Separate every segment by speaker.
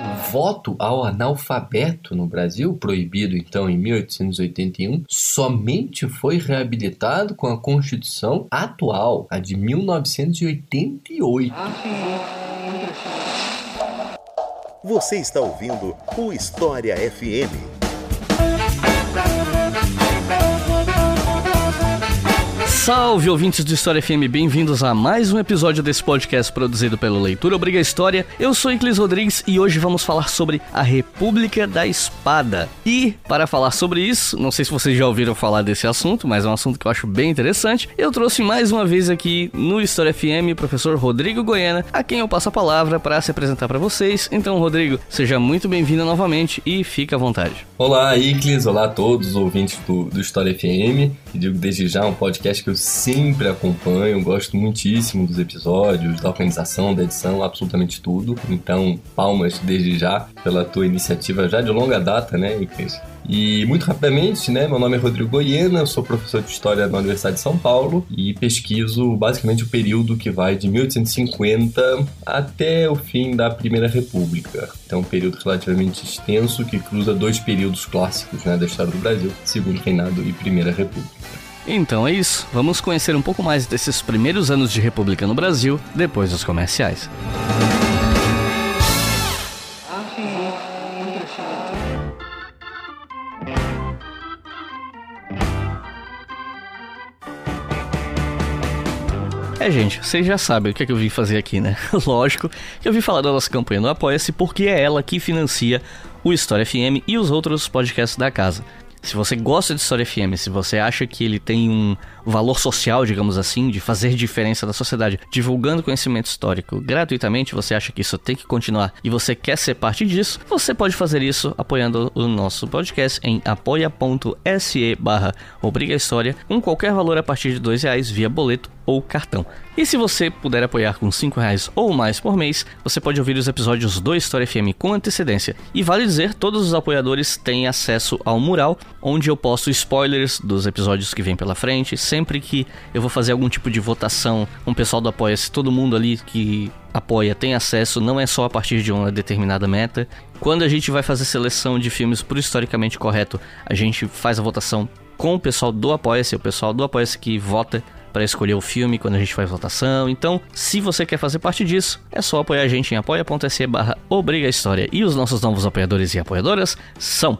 Speaker 1: O voto ao analfabeto no Brasil, proibido então em 1881, somente foi reabilitado com a Constituição atual, a de 1988.
Speaker 2: Você está ouvindo o História FM.
Speaker 3: Salve ouvintes do História FM, bem-vindos a mais um episódio desse podcast produzido pelo Leitura Obriga História. Eu sou Iclis Rodrigues e hoje vamos falar sobre a República da Espada. E para falar sobre isso, não sei se vocês já ouviram falar desse assunto, mas é um assunto que eu acho bem interessante. Eu trouxe mais uma vez aqui no História FM o professor Rodrigo Goiana, a quem eu passo a palavra para se apresentar para vocês. Então, Rodrigo, seja muito bem-vindo novamente e fique à vontade.
Speaker 1: Olá, Iclis, olá a todos os ouvintes do, do História FM. E digo desde já um podcast que eu sempre acompanho, gosto muitíssimo dos episódios, da organização, da edição, absolutamente tudo. Então, palmas desde já pela tua iniciativa já de longa data, né, Iclis? E muito rapidamente, né, meu nome é Rodrigo Goiena, eu sou professor de História na Universidade de São Paulo e pesquiso basicamente o período que vai de 1850 até o fim da Primeira República. Então, um período relativamente extenso que cruza dois períodos clássicos né, da história do Brasil, Segundo Reinado e Primeira República.
Speaker 3: Então é isso, vamos conhecer um pouco mais desses primeiros anos de República no Brasil depois dos comerciais. É, gente, vocês já sabem o que, é que eu vim fazer aqui, né? Lógico que eu vim falar da nossa campanha no Apoia-se porque é ela que financia o História FM e os outros podcasts da casa. Se você gosta de História FM, se você acha que ele tem um valor social, digamos assim, de fazer diferença na sociedade, divulgando conhecimento histórico gratuitamente, você acha que isso tem que continuar e você quer ser parte disso, você pode fazer isso apoiando o nosso podcast em apoia.se barra Obriga História, com qualquer valor a partir de dois reais via boleto ou cartão. E se você puder apoiar com 5 reais ou mais por mês, você pode ouvir os episódios do História FM com antecedência. E vale dizer, todos os apoiadores têm acesso ao mural, onde eu posto spoilers dos episódios que vêm pela frente. Sempre que eu vou fazer algum tipo de votação com o pessoal do Apoia-se, todo mundo ali que apoia tem acesso, não é só a partir de uma determinada meta. Quando a gente vai fazer seleção de filmes por historicamente correto, a gente faz a votação com o pessoal do Apoia-se, o pessoal do Apoia-se que vota para escolher o filme quando a gente faz votação. Então, se você quer fazer parte disso, é só apoiar a gente em apoia.se barra Obriga História. E os nossos novos apoiadores e apoiadoras são...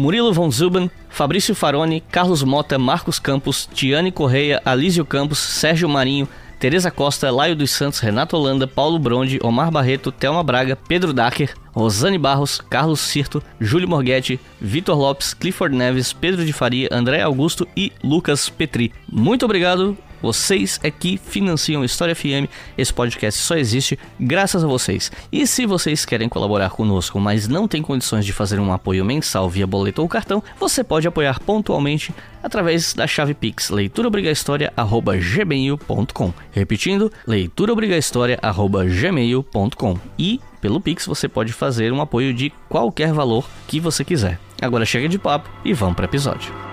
Speaker 3: Murilo Von Zuben, Fabrício Faroni, Carlos Mota, Marcos Campos, Tiane Correia, Alísio Campos, Sérgio Marinho, Tereza Costa, Laio dos Santos, Renato Holanda, Paulo Bronde, Omar Barreto, Thelma Braga, Pedro Dacker, Rosane Barros, Carlos Cirto, Júlio Morghetti, Vitor Lopes, Clifford Neves, Pedro de Faria, André Augusto e Lucas Petri. Muito obrigado vocês é que financiam História FM. Esse podcast só existe graças a vocês. E se vocês querem colaborar conosco, mas não tem condições de fazer um apoio mensal via boleto ou cartão, você pode apoiar pontualmente através da chave Pix leituraobrigahistoria@gmail.com. Repetindo, leituraobrigahistoria@gmail.com. E pelo Pix você pode fazer um apoio de qualquer valor que você quiser. Agora chega de papo e vamos para o episódio.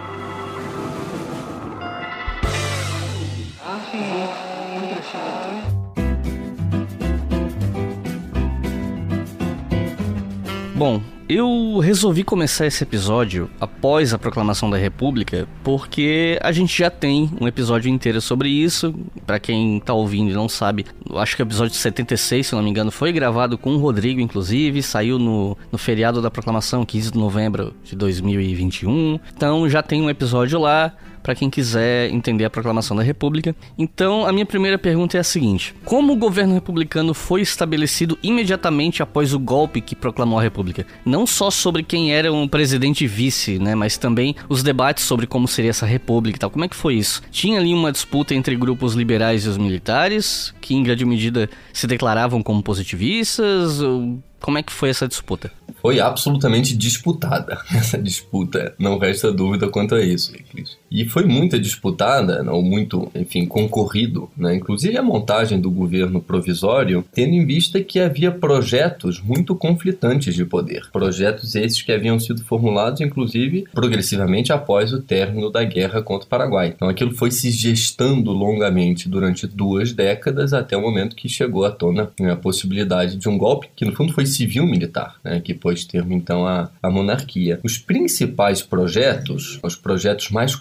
Speaker 3: Bom, eu resolvi começar esse episódio após a proclamação da República, porque a gente já tem um episódio inteiro sobre isso. Para quem tá ouvindo e não sabe, acho que o episódio 76, se não me engano, foi gravado com o Rodrigo, inclusive, saiu no, no feriado da proclamação, 15 de novembro de 2021. Então já tem um episódio lá para quem quiser entender a proclamação da República. Então, a minha primeira pergunta é a seguinte: como o governo republicano foi estabelecido imediatamente após o golpe que proclamou a República? Não só sobre quem era um presidente e vice, né, mas também os debates sobre como seria essa república e tal. Como é que foi isso? Tinha ali uma disputa entre grupos liberais e os militares, que em grande medida se declaravam como positivistas? Ou como é que foi essa disputa?
Speaker 1: foi absolutamente disputada. Essa disputa, não resta dúvida quanto a isso, Eclis. E foi muito disputada, ou muito, enfim, concorrido, né? inclusive a montagem do governo provisório, tendo em vista que havia projetos muito conflitantes de poder. Projetos esses que haviam sido formulados, inclusive, progressivamente após o término da guerra contra o Paraguai. Então aquilo foi se gestando longamente durante duas décadas até o momento que chegou à tona né, a possibilidade de um golpe, que no fundo foi civil-militar, né, que pôs termo então à, à monarquia. Os principais projetos, os projetos mais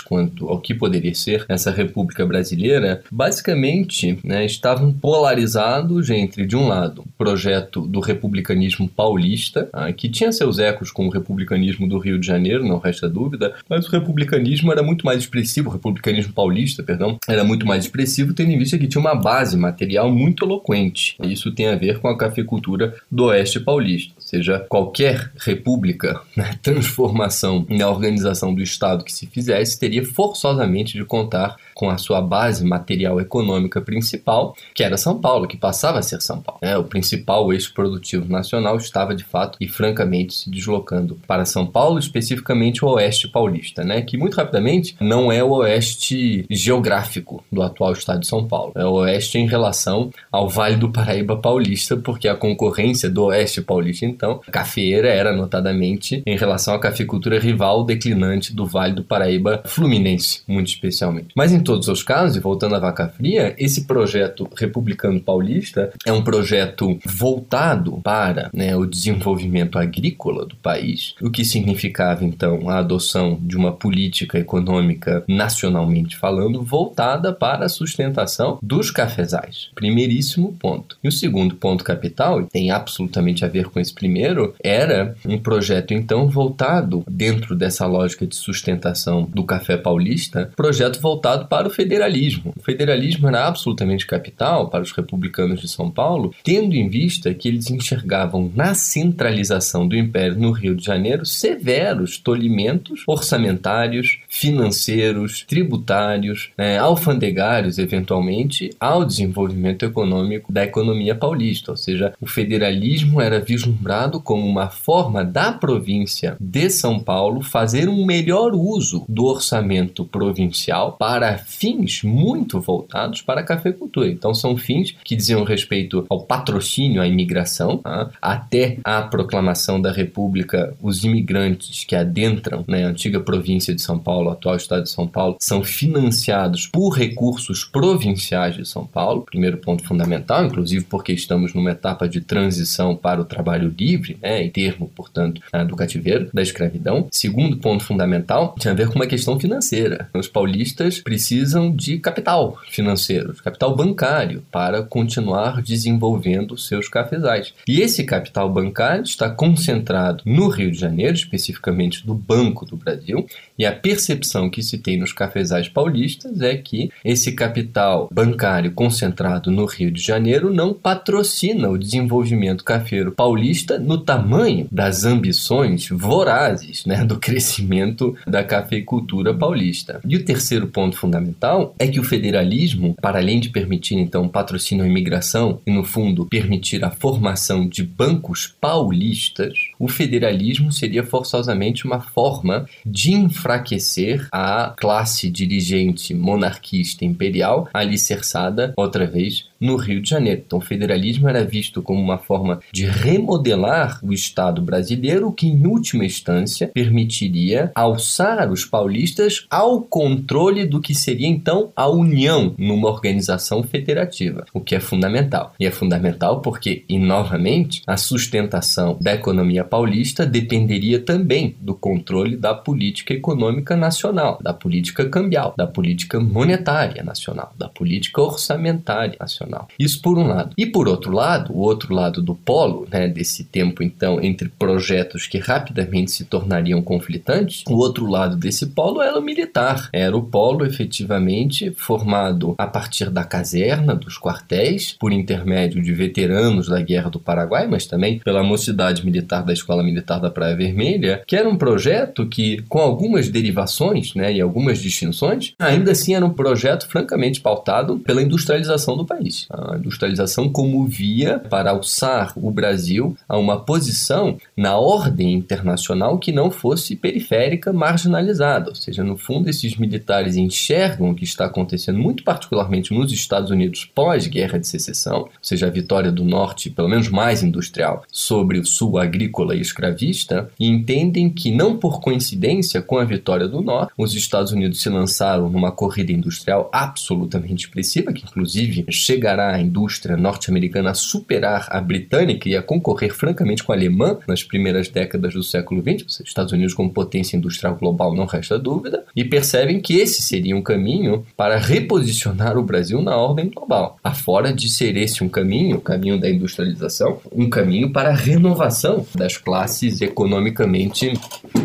Speaker 1: quanto ao que poderia ser essa República Brasileira, basicamente né, estavam polarizados entre, de um lado, o projeto do republicanismo paulista, ah, que tinha seus ecos com o republicanismo do Rio de Janeiro, não resta dúvida, mas o republicanismo era muito mais expressivo, o republicanismo paulista, perdão, era muito mais expressivo, tendo em vista que tinha uma base material muito eloquente. Isso tem a ver com a cafeicultura do Oeste Paulista seja, qualquer república, né, transformação na organização do Estado que se fizesse, teria forçosamente de contar com a sua base material econômica principal, que era São Paulo, que passava a ser São Paulo. Né? O principal eixo produtivo nacional estava, de fato, e francamente, se deslocando para São Paulo, especificamente o oeste paulista, né? que muito rapidamente não é o oeste geográfico do atual estado de São Paulo. É o oeste em relação ao Vale do Paraíba paulista, porque a concorrência do oeste paulista, então, cafeeira era notadamente em relação à cafeicultura rival declinante do Vale do Paraíba fluminense, muito especialmente. Mas todos os casos, e voltando à vaca fria, esse projeto republicano paulista é um projeto voltado para né, o desenvolvimento agrícola do país, o que significava então a adoção de uma política econômica nacionalmente falando voltada para a sustentação dos cafezais. Primeiríssimo ponto. E o segundo ponto capital, e tem absolutamente a ver com esse primeiro, era um projeto então voltado dentro dessa lógica de sustentação do café paulista, projeto voltado para o federalismo. O federalismo era absolutamente capital para os republicanos de São Paulo, tendo em vista que eles enxergavam na centralização do império no Rio de Janeiro severos tolhimentos orçamentários, financeiros, tributários, né, alfandegários, eventualmente, ao desenvolvimento econômico da economia paulista. Ou seja, o federalismo era vislumbrado como uma forma da província de São Paulo fazer um melhor uso do orçamento provincial para fins muito voltados para a cafeicultura. Então, são fins que diziam respeito ao patrocínio à imigração, tá? até a proclamação da República, os imigrantes que adentram né, antiga província de São Paulo, atual estado de São Paulo, são financiados por recursos provinciais de São Paulo, primeiro ponto fundamental, inclusive porque estamos numa etapa de transição para o trabalho livre, né, em termo, portanto, né, do cativeiro, da escravidão. Segundo ponto fundamental tinha a ver com uma questão financeira. Os paulistas precisam de capital financeiro, de capital bancário, para continuar desenvolvendo seus cafezais. E esse capital bancário está concentrado no Rio de Janeiro, especificamente no Banco do Brasil, e a percepção que se tem nos cafezais paulistas é que esse capital bancário concentrado no Rio de Janeiro não patrocina o desenvolvimento cafeiro paulista no tamanho das ambições vorazes né, do crescimento da cafeicultura paulista. E o terceiro ponto fundamental é que o federalismo, para além de permitir então patrocínio à imigração e no fundo permitir a formação de bancos paulistas, o federalismo seria forçosamente uma forma de enfraquecer a classe dirigente monarquista imperial alicerçada outra vez no Rio de Janeiro. Então, o federalismo era visto como uma forma de remodelar o Estado brasileiro, que em última instância permitiria alçar os paulistas ao controle do que seria então a união numa organização federativa, o que é fundamental. E é fundamental porque, e novamente, a sustentação da economia paulista dependeria também do controle da política econômica nacional, da política cambial, da política monetária nacional, da política orçamentária nacional. Isso por um lado. E por outro lado, o outro lado do polo, né, desse tempo então entre projetos que rapidamente se tornariam conflitantes, o outro lado desse polo era o militar. Era o polo efetivamente formado a partir da caserna, dos quartéis, por intermédio de veteranos da Guerra do Paraguai, mas também pela mocidade militar da Escola Militar da Praia Vermelha, que era um projeto que, com algumas derivações né, e algumas distinções, ainda assim era um projeto francamente pautado pela industrialização do país a industrialização como via para alçar o Brasil a uma posição na ordem internacional que não fosse periférica, marginalizada. Ou seja, no fundo, esses militares enxergam o que está acontecendo, muito particularmente nos Estados Unidos pós-guerra de secessão, ou seja, a vitória do Norte, pelo menos mais industrial, sobre o Sul agrícola e escravista, e entendem que, não por coincidência com a vitória do Norte, os Estados Unidos se lançaram numa corrida industrial absolutamente expressiva, que inclusive chegará a indústria norte-americana a superar a britânica e a concorrer francamente com a alemã nas primeiras décadas do século XX, os Estados Unidos como potência industrial global não resta dúvida, e percebem que esse seria um caminho para reposicionar o Brasil na ordem global, afora de ser esse um caminho, o caminho da industrialização, um caminho para a renovação das classes economicamente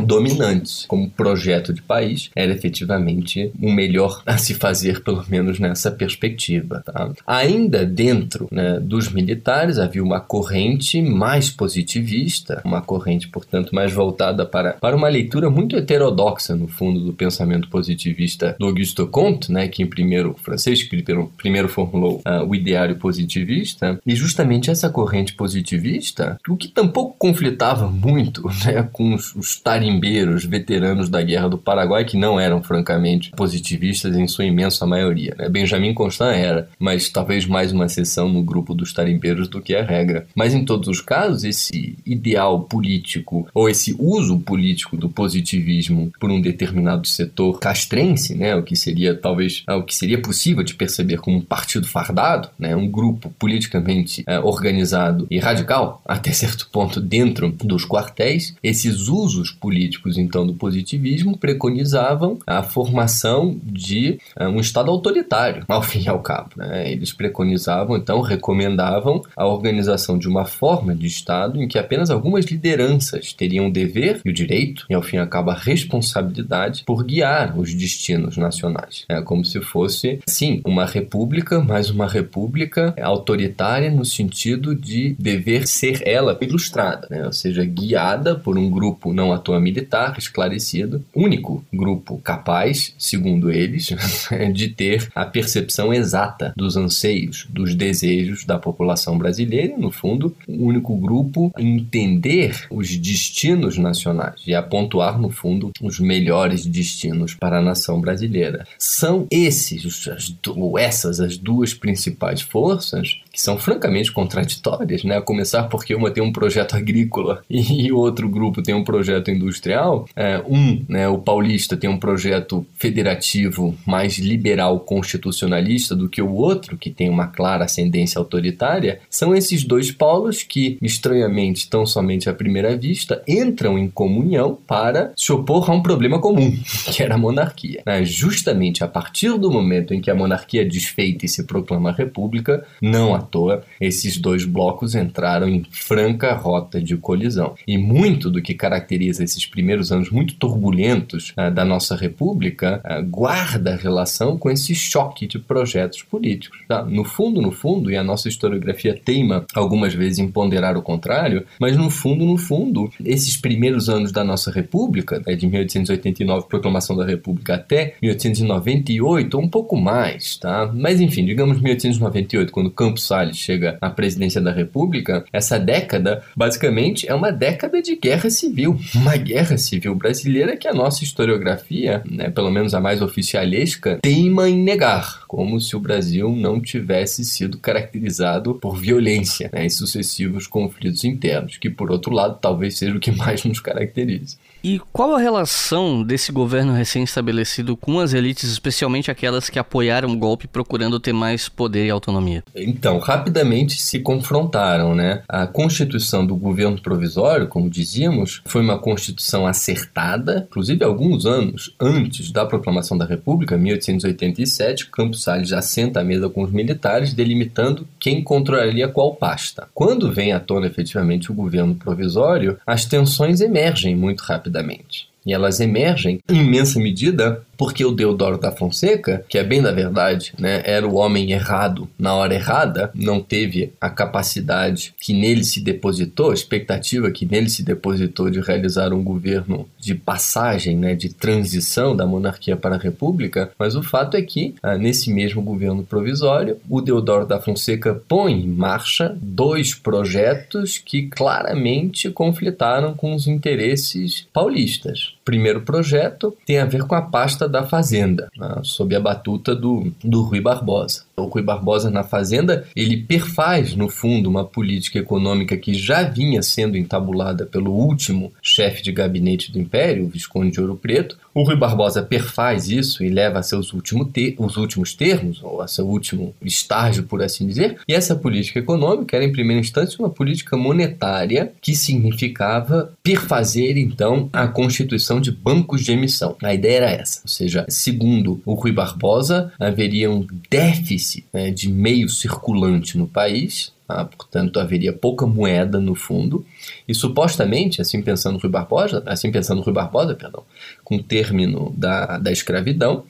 Speaker 1: dominantes. Como projeto de país, era efetivamente o melhor a se fazer, pelo menos nessa perspectiva. Tá? Ainda dentro né, dos militares havia uma corrente mais positivista, uma corrente, portanto, mais voltada para, para uma leitura muito heterodoxa, no fundo, do pensamento positivista do Auguste Comte, né, que em primeiro francês, que primeiro, primeiro formulou uh, o ideário positivista, e justamente essa corrente positivista, o que tampouco conflitava muito né, com os, os tarimbeiros veteranos da Guerra do Paraguai, que não eram, francamente, positivistas em sua imensa maioria. Né? Benjamin Constant era, mas talvez mais uma exceção no grupo dos tarimbeiros do que a regra. Mas em todos os casos, esse ideal político ou esse uso político do positivismo por um determinado setor castrense, né, o que seria talvez o que seria possível de perceber como um partido fardado, né, um grupo politicamente é, organizado e radical até certo ponto dentro dos quartéis, esses usos políticos então do positivismo preconizavam a formação de é, um Estado autoritário, ao fim e ao cabo. Né? Eles preconizavam então recomendavam a organização de uma forma de Estado em que apenas algumas lideranças teriam o dever e o direito, e ao fim ao cabo a responsabilidade, por guiar os destinos nacionais. É como se fosse, sim, uma república, mas uma república autoritária no sentido de dever ser ela ilustrada, né? ou seja, guiada por um grupo não toa militar, esclarecido, único grupo capaz, segundo eles, de ter a percepção exata dos anseios, dos desejos da população brasileira e, no fundo, o único grupo entender os destinos nacionais e a pontuar, no fundo, os melhores destinos para a nação brasileira. São esses, ou essas, as duas principais forças que são francamente contraditórias, né? A começar porque uma tem um projeto agrícola e o outro grupo tem um projeto industrial. É, um, né, o paulista tem um projeto federativo mais liberal constitucionalista do que o outro, que tem uma clara ascendência autoritária. São esses dois polos que, estranhamente, tão somente à primeira vista, entram em comunhão para se opor a um problema comum, que era a monarquia. Né? Justamente a partir do momento em que a monarquia é desfeita e se proclama república, não à toa, esses dois blocos entraram em franca rota de colisão. E muito do que caracteriza esses primeiros anos muito turbulentos uh, da nossa república uh, guarda relação com esse choque de projetos políticos. Tá? No fundo, no fundo, e a nossa historiografia teima algumas vezes em ponderar o contrário, mas no fundo, no fundo, esses primeiros anos da nossa república, né, de 1889, proclamação da república, até 1898, ou um pouco mais, tá? Mas enfim, digamos 1898, quando Campos Salles chega à presidência da República, essa década basicamente é uma década de guerra civil, uma guerra civil brasileira que a nossa historiografia, né, pelo menos a mais oficialesca, teima em negar, como se o Brasil não tivesse sido caracterizado por violência né, e sucessivos conflitos internos, que por outro lado talvez seja o que mais nos caracteriza.
Speaker 3: E qual a relação desse governo recém-estabelecido com as elites, especialmente aquelas que apoiaram o golpe procurando ter mais poder e autonomia?
Speaker 1: Então, rapidamente se confrontaram, né? A constituição do governo provisório, como dizíamos, foi uma constituição acertada, inclusive alguns anos antes da proclamação da República, 1887, Campos Salles já senta à mesa com os militares, delimitando quem controlaria qual pasta. Quando vem à tona efetivamente o governo provisório, as tensões emergem muito rapidamente. E elas emergem, em imensa medida, porque o Deodoro da Fonseca, que é bem da verdade, né, era o homem errado na hora errada, não teve a capacidade que nele se depositou, a expectativa que nele se depositou de realizar um governo de passagem, né, de transição da monarquia para a república, mas o fato é que, ah, nesse mesmo governo provisório, o Deodoro da Fonseca põe em marcha dois projetos que claramente conflitaram com os interesses paulistas. Primeiro projeto tem a ver com a pasta da Fazenda, né, sob a batuta do, do Rui Barbosa. O Rui Barbosa na Fazenda, ele perfaz, no fundo, uma política econômica que já vinha sendo entabulada pelo último chefe de gabinete do Império, o Visconde de Ouro Preto. O Rui Barbosa perfaz isso e leva a seus último os últimos termos, ou a seu último estágio, por assim dizer. E essa política econômica era, em primeira instância, uma política monetária que significava perfazer, então, a constituição de bancos de emissão. A ideia era essa, ou seja, segundo o Rui Barbosa, haveria um déficit né, de meio circulante no país, ah, portanto, haveria pouca moeda no fundo. E supostamente, assim pensando Rui Barbosa, assim pensando Rui Barbosa, perdão, com o término da, da escravidão,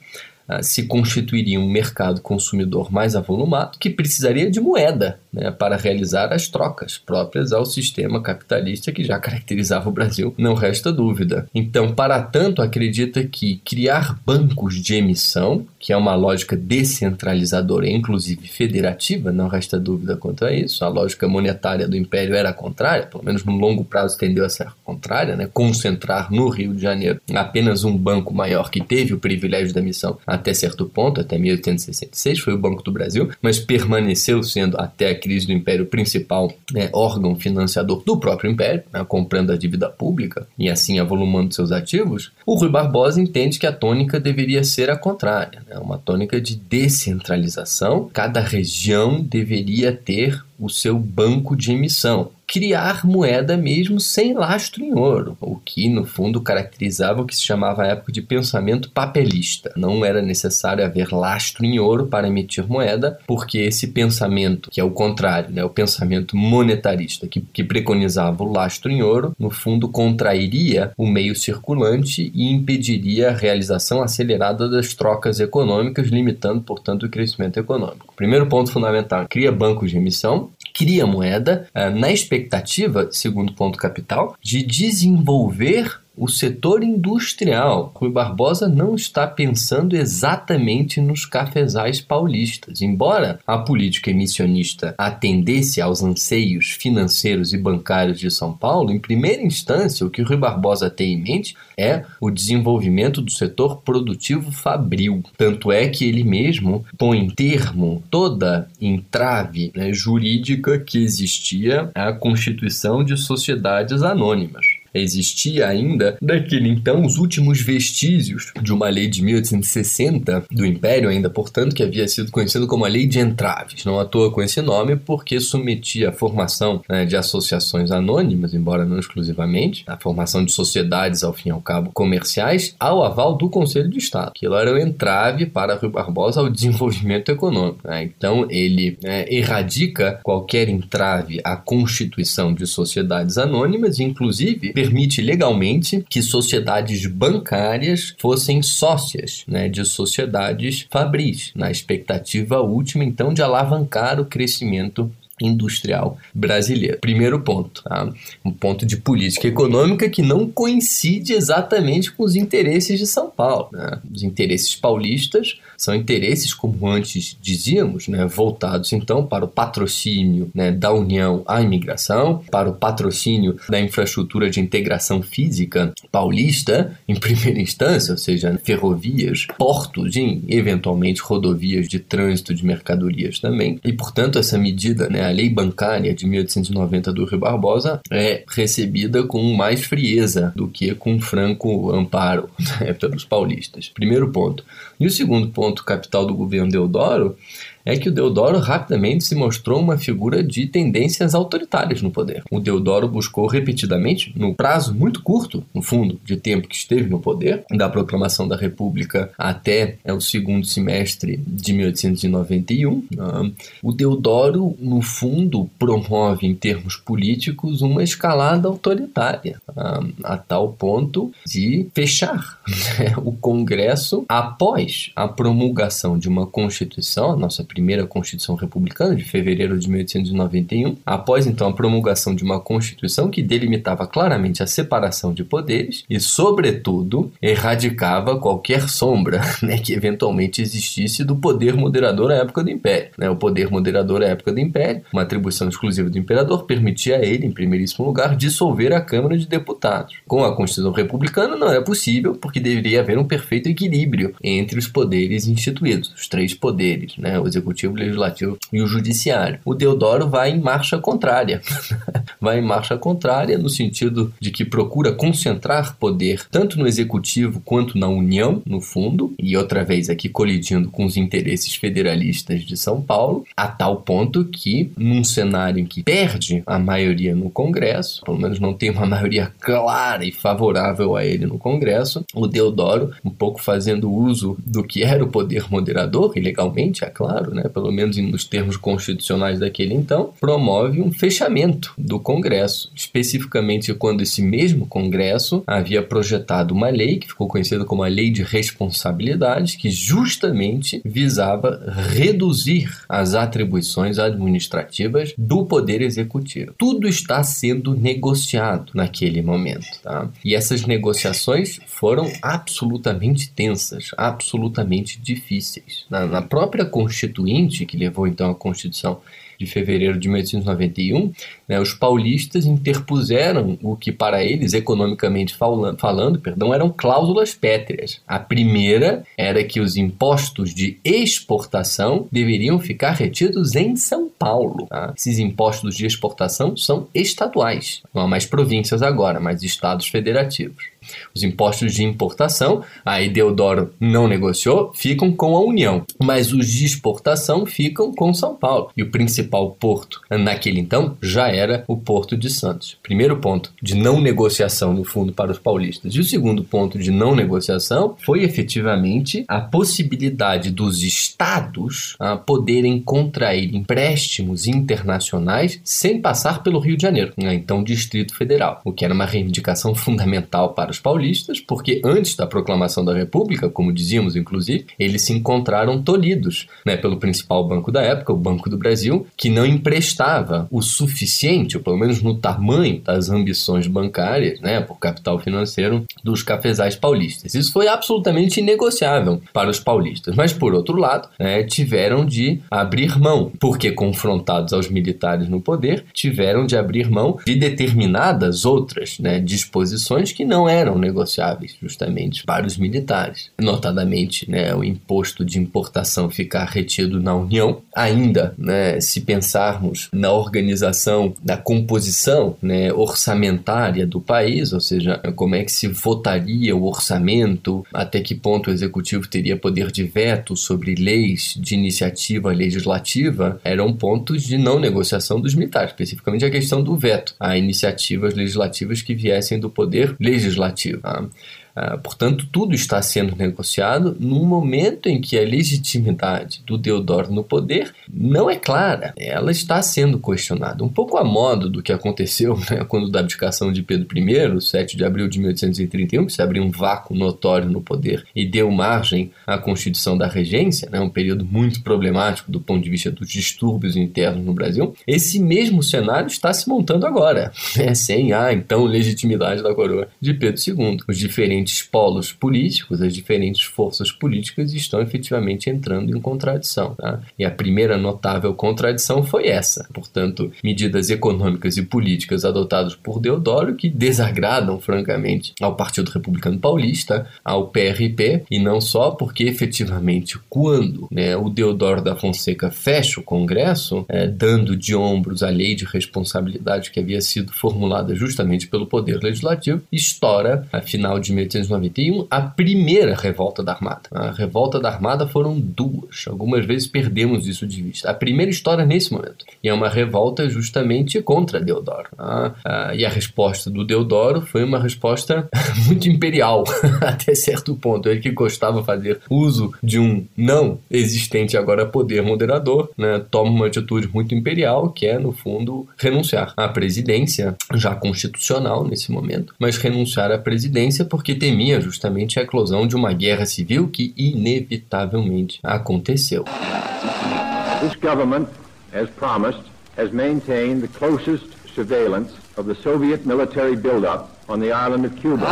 Speaker 1: ah, se constituiria um mercado consumidor mais avolumado que precisaria de moeda né, para realizar as trocas próprias ao sistema capitalista que já caracterizava o Brasil, não resta dúvida. Então, para tanto, acredita que criar bancos de emissão, que é uma lógica descentralizadora e inclusive federativa, não resta dúvida quanto a isso. A lógica monetária do Império era contrária, pelo menos no longo prazo tendeu a ser contrária, né? concentrar no Rio de Janeiro apenas um banco maior que teve o privilégio da emissão até certo ponto, até 1866, foi o Banco do Brasil, mas permaneceu sendo até a crise do Império principal né, órgão financiador do próprio Império, né, comprando a dívida pública e assim avolumando seus ativos, o Rui Barbosa entende que a tônica deveria ser a contrária, né, uma tônica de descentralização. Cada região deveria ter o seu banco de emissão criar moeda mesmo sem lastro em ouro, o que no fundo caracterizava o que se chamava a época de pensamento papelista. Não era necessário haver lastro em ouro para emitir moeda, porque esse pensamento, que é o contrário, né, o pensamento monetarista, que, que preconizava o lastro em ouro, no fundo contrairia o meio circulante e impediria a realização acelerada das trocas econômicas, limitando, portanto, o crescimento econômico. Primeiro ponto fundamental: cria bancos de emissão, cria moeda uh, na expectativa, segundo ponto capital, de desenvolver o setor industrial. Rui Barbosa não está pensando exatamente nos cafezais paulistas. Embora a política emissionista atendesse aos anseios financeiros e bancários de São Paulo, em primeira instância, o que Rui Barbosa tem em mente é o desenvolvimento do setor produtivo fabril. Tanto é que ele mesmo põe em termo toda entrave né, jurídica que existia à constituição de sociedades anônimas existia ainda, daquele então, os últimos vestígios de uma lei de 1860 do Império, ainda portanto, que havia sido conhecido como a Lei de Entraves. Não à toa com esse nome, porque submetia a formação né, de associações anônimas, embora não exclusivamente, a formação de sociedades, ao fim e ao cabo, comerciais, ao aval do Conselho de Estado. Aquilo era o entrave para Rui Barbosa ao desenvolvimento econômico. Né? Então, ele né, erradica qualquer entrave à constituição de sociedades anônimas, inclusive permite legalmente que sociedades bancárias fossem sócias né, de sociedades fabris, na expectativa última, então, de alavancar o crescimento industrial brasileira. Primeiro ponto, tá? um ponto de política econômica que não coincide exatamente com os interesses de São Paulo. Né? Os interesses paulistas são interesses, como antes dizíamos, né? voltados então para o patrocínio né, da União à imigração, para o patrocínio da infraestrutura de integração física paulista, em primeira instância, ou seja, ferrovias, portos e eventualmente rodovias de trânsito de mercadorias também. E portanto essa medida, né, a lei bancária de 1890 do Rio Barbosa é recebida com mais frieza do que com franco amparo né, pelos paulistas. Primeiro ponto. E o segundo ponto capital do governo Deodoro é que o Deodoro rapidamente se mostrou uma figura de tendências autoritárias no poder. O Deodoro buscou repetidamente, no prazo muito curto, no fundo, de tempo que esteve no poder, da proclamação da República até é, o segundo semestre de 1891, né? o Deodoro, no fundo, promove em termos políticos uma escalada autoritária, tá? a tal ponto de fechar né, o Congresso após a promulgação de uma Constituição, a nossa primeira Constituição Republicana, de fevereiro de 1891, após então a promulgação de uma Constituição que delimitava claramente a separação de poderes e, sobretudo, erradicava qualquer sombra né, que eventualmente existisse do poder moderador à época do Império. Né? O poder moderador à época do Império, uma atribuição exclusiva do imperador, permitia a ele, em primeiríssimo lugar, dissolver a Câmara de Deputados. Com a Constituição Republicana não era possível, porque deveria haver um perfeito equilíbrio entre os poderes instituídos, os três poderes, né? o executivo, legislativo e o judiciário. O Deodoro vai em marcha contrária. vai em marcha contrária no sentido de que procura concentrar poder tanto no executivo quanto na União, no fundo, e outra vez aqui colidindo com os interesses federalistas de São Paulo, a tal ponto que, num cenário em que perde a maioria no Congresso, pelo menos não tem uma maioria clara e favorável a ele no Congresso, o Deodoro, um pouco fazendo uso do que era o poder moderador, ilegalmente, é claro, né, pelo menos nos termos constitucionais daquele então, promove um fechamento do Congresso, especificamente quando esse mesmo Congresso havia projetado uma lei que ficou conhecida como a Lei de Responsabilidade, que justamente visava reduzir as atribuições administrativas do Poder Executivo. Tudo está sendo negociado naquele momento, tá? E essas negociações foram absolutamente tensas, absolutamente difíceis. Na, na própria Constituinte, que levou então à Constituição de fevereiro de 1891, né, os paulistas interpuseram o que para eles, economicamente falando, falando, perdão, eram cláusulas pétreas. A primeira era que os impostos de exportação deveriam ficar retidos em São Paulo. Tá? Esses impostos de exportação são estaduais, não há mais províncias agora, mas estados federativos. Os impostos de importação, a Deodoro não negociou, ficam com a União, mas os de exportação ficam com São Paulo. E o principal porto naquele então já era o Porto de Santos. Primeiro ponto de não negociação no fundo para os paulistas. E o segundo ponto de não negociação foi efetivamente a possibilidade dos estados a, ah, poderem contrair empréstimos internacionais sem passar pelo Rio de Janeiro, né, então Distrito Federal, o que era uma reivindicação fundamental para os paulistas, porque antes da proclamação da República, como dizíamos inclusive, eles se encontraram tolhidos né, pelo principal banco da época, o Banco do Brasil, que não emprestava o suficiente, ou pelo menos no tamanho das ambições bancárias, né, por capital financeiro, dos cafezais paulistas. Isso foi absolutamente inegociável para os paulistas, mas por outro lado, né, tiveram de abrir mão, porque confrontados aos militares no poder, tiveram de abrir mão de determinadas outras né, disposições que não eram eram negociáveis justamente para os militares. Notadamente, né, o imposto de importação ficar retido na União. Ainda, né, se pensarmos na organização, na composição né, orçamentária do país, ou seja, como é que se votaria o orçamento, até que ponto o executivo teria poder de veto sobre leis de iniciativa legislativa, eram pontos de não negociação dos militares, especificamente a questão do veto a iniciativas legislativas que viessem do poder legislativo legislativo. Tá? Ah, portanto, tudo está sendo negociado num momento em que a legitimidade do Deodoro no poder não é clara, ela está sendo questionada. Um pouco a modo do que aconteceu né, quando da abdicação de Pedro I, 7 de abril de 1831, que se abriu um vácuo notório no poder e deu margem à constituição da regência, né, um período muito problemático do ponto de vista dos distúrbios internos no Brasil. Esse mesmo cenário está se montando agora, né, sem a então legitimidade da coroa de Pedro II. Os diferentes diferentes polos políticos, as diferentes forças políticas estão efetivamente entrando em contradição. Tá? E a primeira notável contradição foi essa. Portanto, medidas econômicas e políticas adotadas por Deodoro que desagradam, francamente, ao Partido Republicano Paulista, ao PRP, e não só porque efetivamente quando né, o Deodoro da Fonseca fecha o Congresso, é, dando de ombros a lei de responsabilidade que havia sido formulada justamente pelo Poder Legislativo, estoura, a final de 1891, a primeira revolta da Armada. A revolta da Armada foram duas. Algumas vezes perdemos isso de vista. A primeira história nesse momento. E é uma revolta justamente contra Deodoro. Ah, ah, e a resposta do Deodoro foi uma resposta muito imperial, até certo ponto. Ele que gostava de fazer uso de um não existente agora poder moderador, né, toma uma atitude muito imperial, que é, no fundo, renunciar à presidência, já constitucional nesse momento, mas renunciar à presidência porque temia justamente a eclosão de uma guerra civil que inevitavelmente aconteceu. This government, as promised, has maintained the closest surveillance of the Soviet military buildup on the island of Cuba.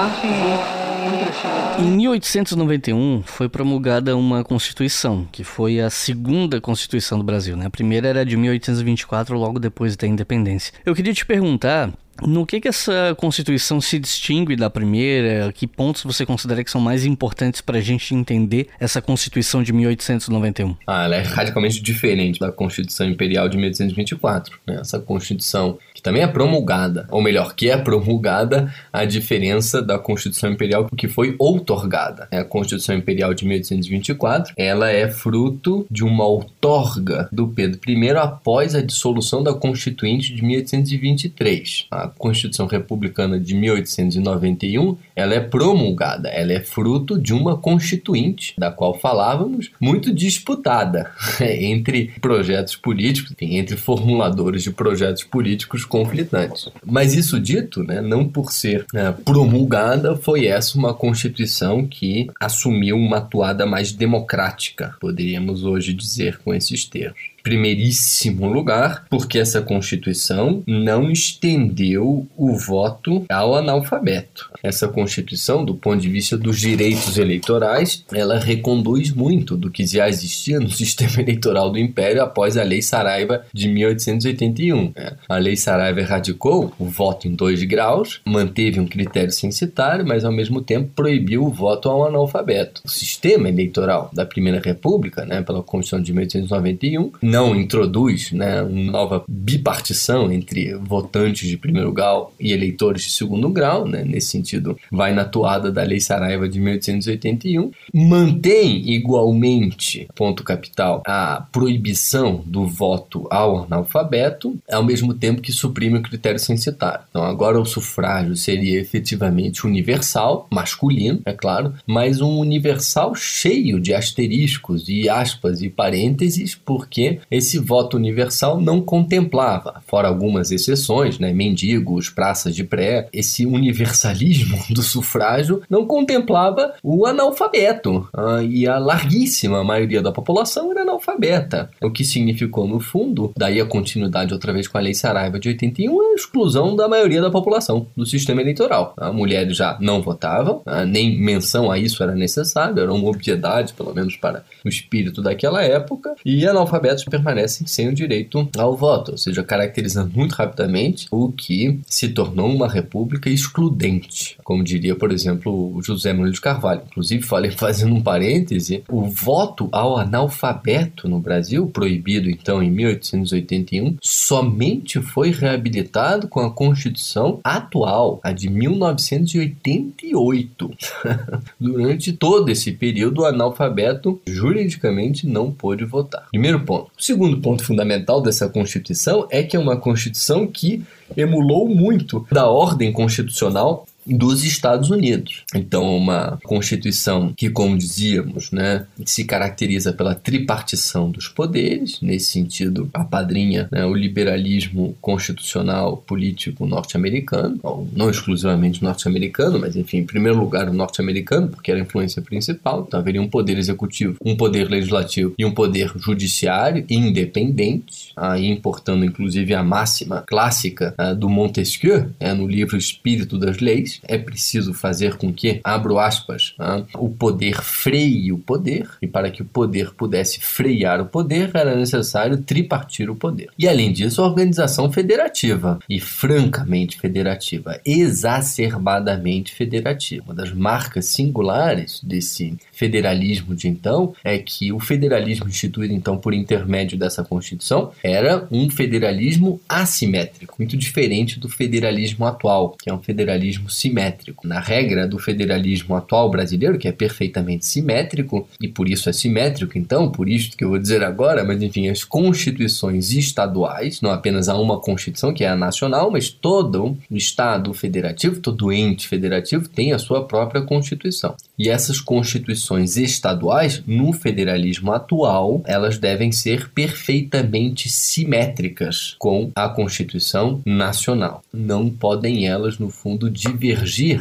Speaker 3: Em 1891 foi promulgada uma constituição, que foi a segunda constituição do Brasil. Né? A primeira era de 1824, logo depois da independência. Eu queria te perguntar no que, que essa Constituição se distingue da primeira? Que pontos você considera que são mais importantes para a gente entender essa Constituição de 1891?
Speaker 1: Ah, ela é radicalmente diferente da Constituição Imperial de 1824. Né? Essa Constituição, que também é promulgada, ou melhor, que é promulgada, a diferença da Constituição Imperial que foi outorgada. A Constituição Imperial de 1824, ela é fruto de uma outorga do Pedro I após a dissolução da Constituinte de 1823. A Constituição Republicana de 1891, ela é promulgada, ela é fruto de uma constituinte, da qual falávamos, muito disputada entre projetos políticos, enfim, entre formuladores de projetos políticos conflitantes. Mas isso dito, né, não por ser né, promulgada, foi essa uma Constituição que assumiu uma atuada mais democrática, poderíamos hoje dizer com esses termos primeiríssimo lugar, porque essa Constituição não estendeu o voto ao analfabeto. Essa Constituição, do ponto de vista dos direitos eleitorais, ela reconduz muito do que já existia no sistema eleitoral do Império após a Lei Saraiva de 1881. É, a Lei Saraiva erradicou o voto em dois graus, manteve um critério censitário, mas ao mesmo tempo proibiu o voto ao analfabeto. O sistema eleitoral da Primeira República, né, pela Constituição de 1891, não introduz né, uma nova bipartição entre votantes de primeiro grau e eleitores de segundo grau, né, nesse sentido, vai na toada da Lei Saraiva de 1881, mantém igualmente, ponto capital, a proibição do voto ao analfabeto, ao mesmo tempo que suprime o critério censitário. Então, agora o sufrágio seria efetivamente universal, masculino, é claro, mas um universal cheio de asteriscos e aspas e parênteses, porque esse voto universal não contemplava, fora algumas exceções, né, mendigos, praças de pré, esse universalismo do sufrágio não contemplava o analfabeto, ah, e a larguíssima maioria da população era analfabeta, o que significou, no fundo, daí a continuidade outra vez com a Lei Saraiva de 81, a exclusão da maioria da população do sistema eleitoral. A mulheres já não votavam, ah, nem menção a isso era necessário, era uma obviedade, pelo menos para o espírito daquela época, e analfabetos permanecem sem o direito ao voto, ou seja, caracterizando muito rapidamente o que se tornou uma república excludente, como diria, por exemplo, José Manuel de Carvalho. Inclusive, falei fazendo um parêntese, o voto ao analfabeto no Brasil, proibido então em 1881, somente foi reabilitado com a Constituição atual, a de 1988. Durante todo esse período, o analfabeto juridicamente não pôde votar. Primeiro ponto. O segundo ponto fundamental dessa Constituição é que é uma Constituição que emulou muito da ordem constitucional dos Estados Unidos. Então, uma constituição que, como dizíamos, né, se caracteriza pela tripartição dos poderes, nesse sentido, apadrinha né, o liberalismo constitucional político norte-americano, não exclusivamente norte-americano, mas enfim, em primeiro lugar o norte-americano, porque era a influência principal. Então, haveria um poder executivo, um poder legislativo e um poder judiciário independente, aí importando inclusive a máxima clássica uh, do Montesquieu, né, no livro Espírito das Leis, é preciso fazer com que, abro aspas, o poder freie o poder, e para que o poder pudesse frear o poder, era necessário tripartir o poder. E além disso, a organização federativa, e francamente federativa, exacerbadamente federativa. Uma das marcas singulares desse federalismo de então é que o federalismo instituído então por intermédio dessa Constituição era um federalismo assimétrico, muito diferente do federalismo atual, que é um federalismo simétrico simétrico. Na regra do federalismo atual brasileiro, que é perfeitamente simétrico, e por isso é simétrico, então, por isso que eu vou dizer agora, mas enfim, as constituições estaduais, não apenas há uma constituição que é a nacional, mas todo o Estado federativo, todo ente federativo tem a sua própria constituição. E essas constituições estaduais, no federalismo atual, elas devem ser perfeitamente simétricas com a Constituição Nacional. Não podem elas, no fundo, divergir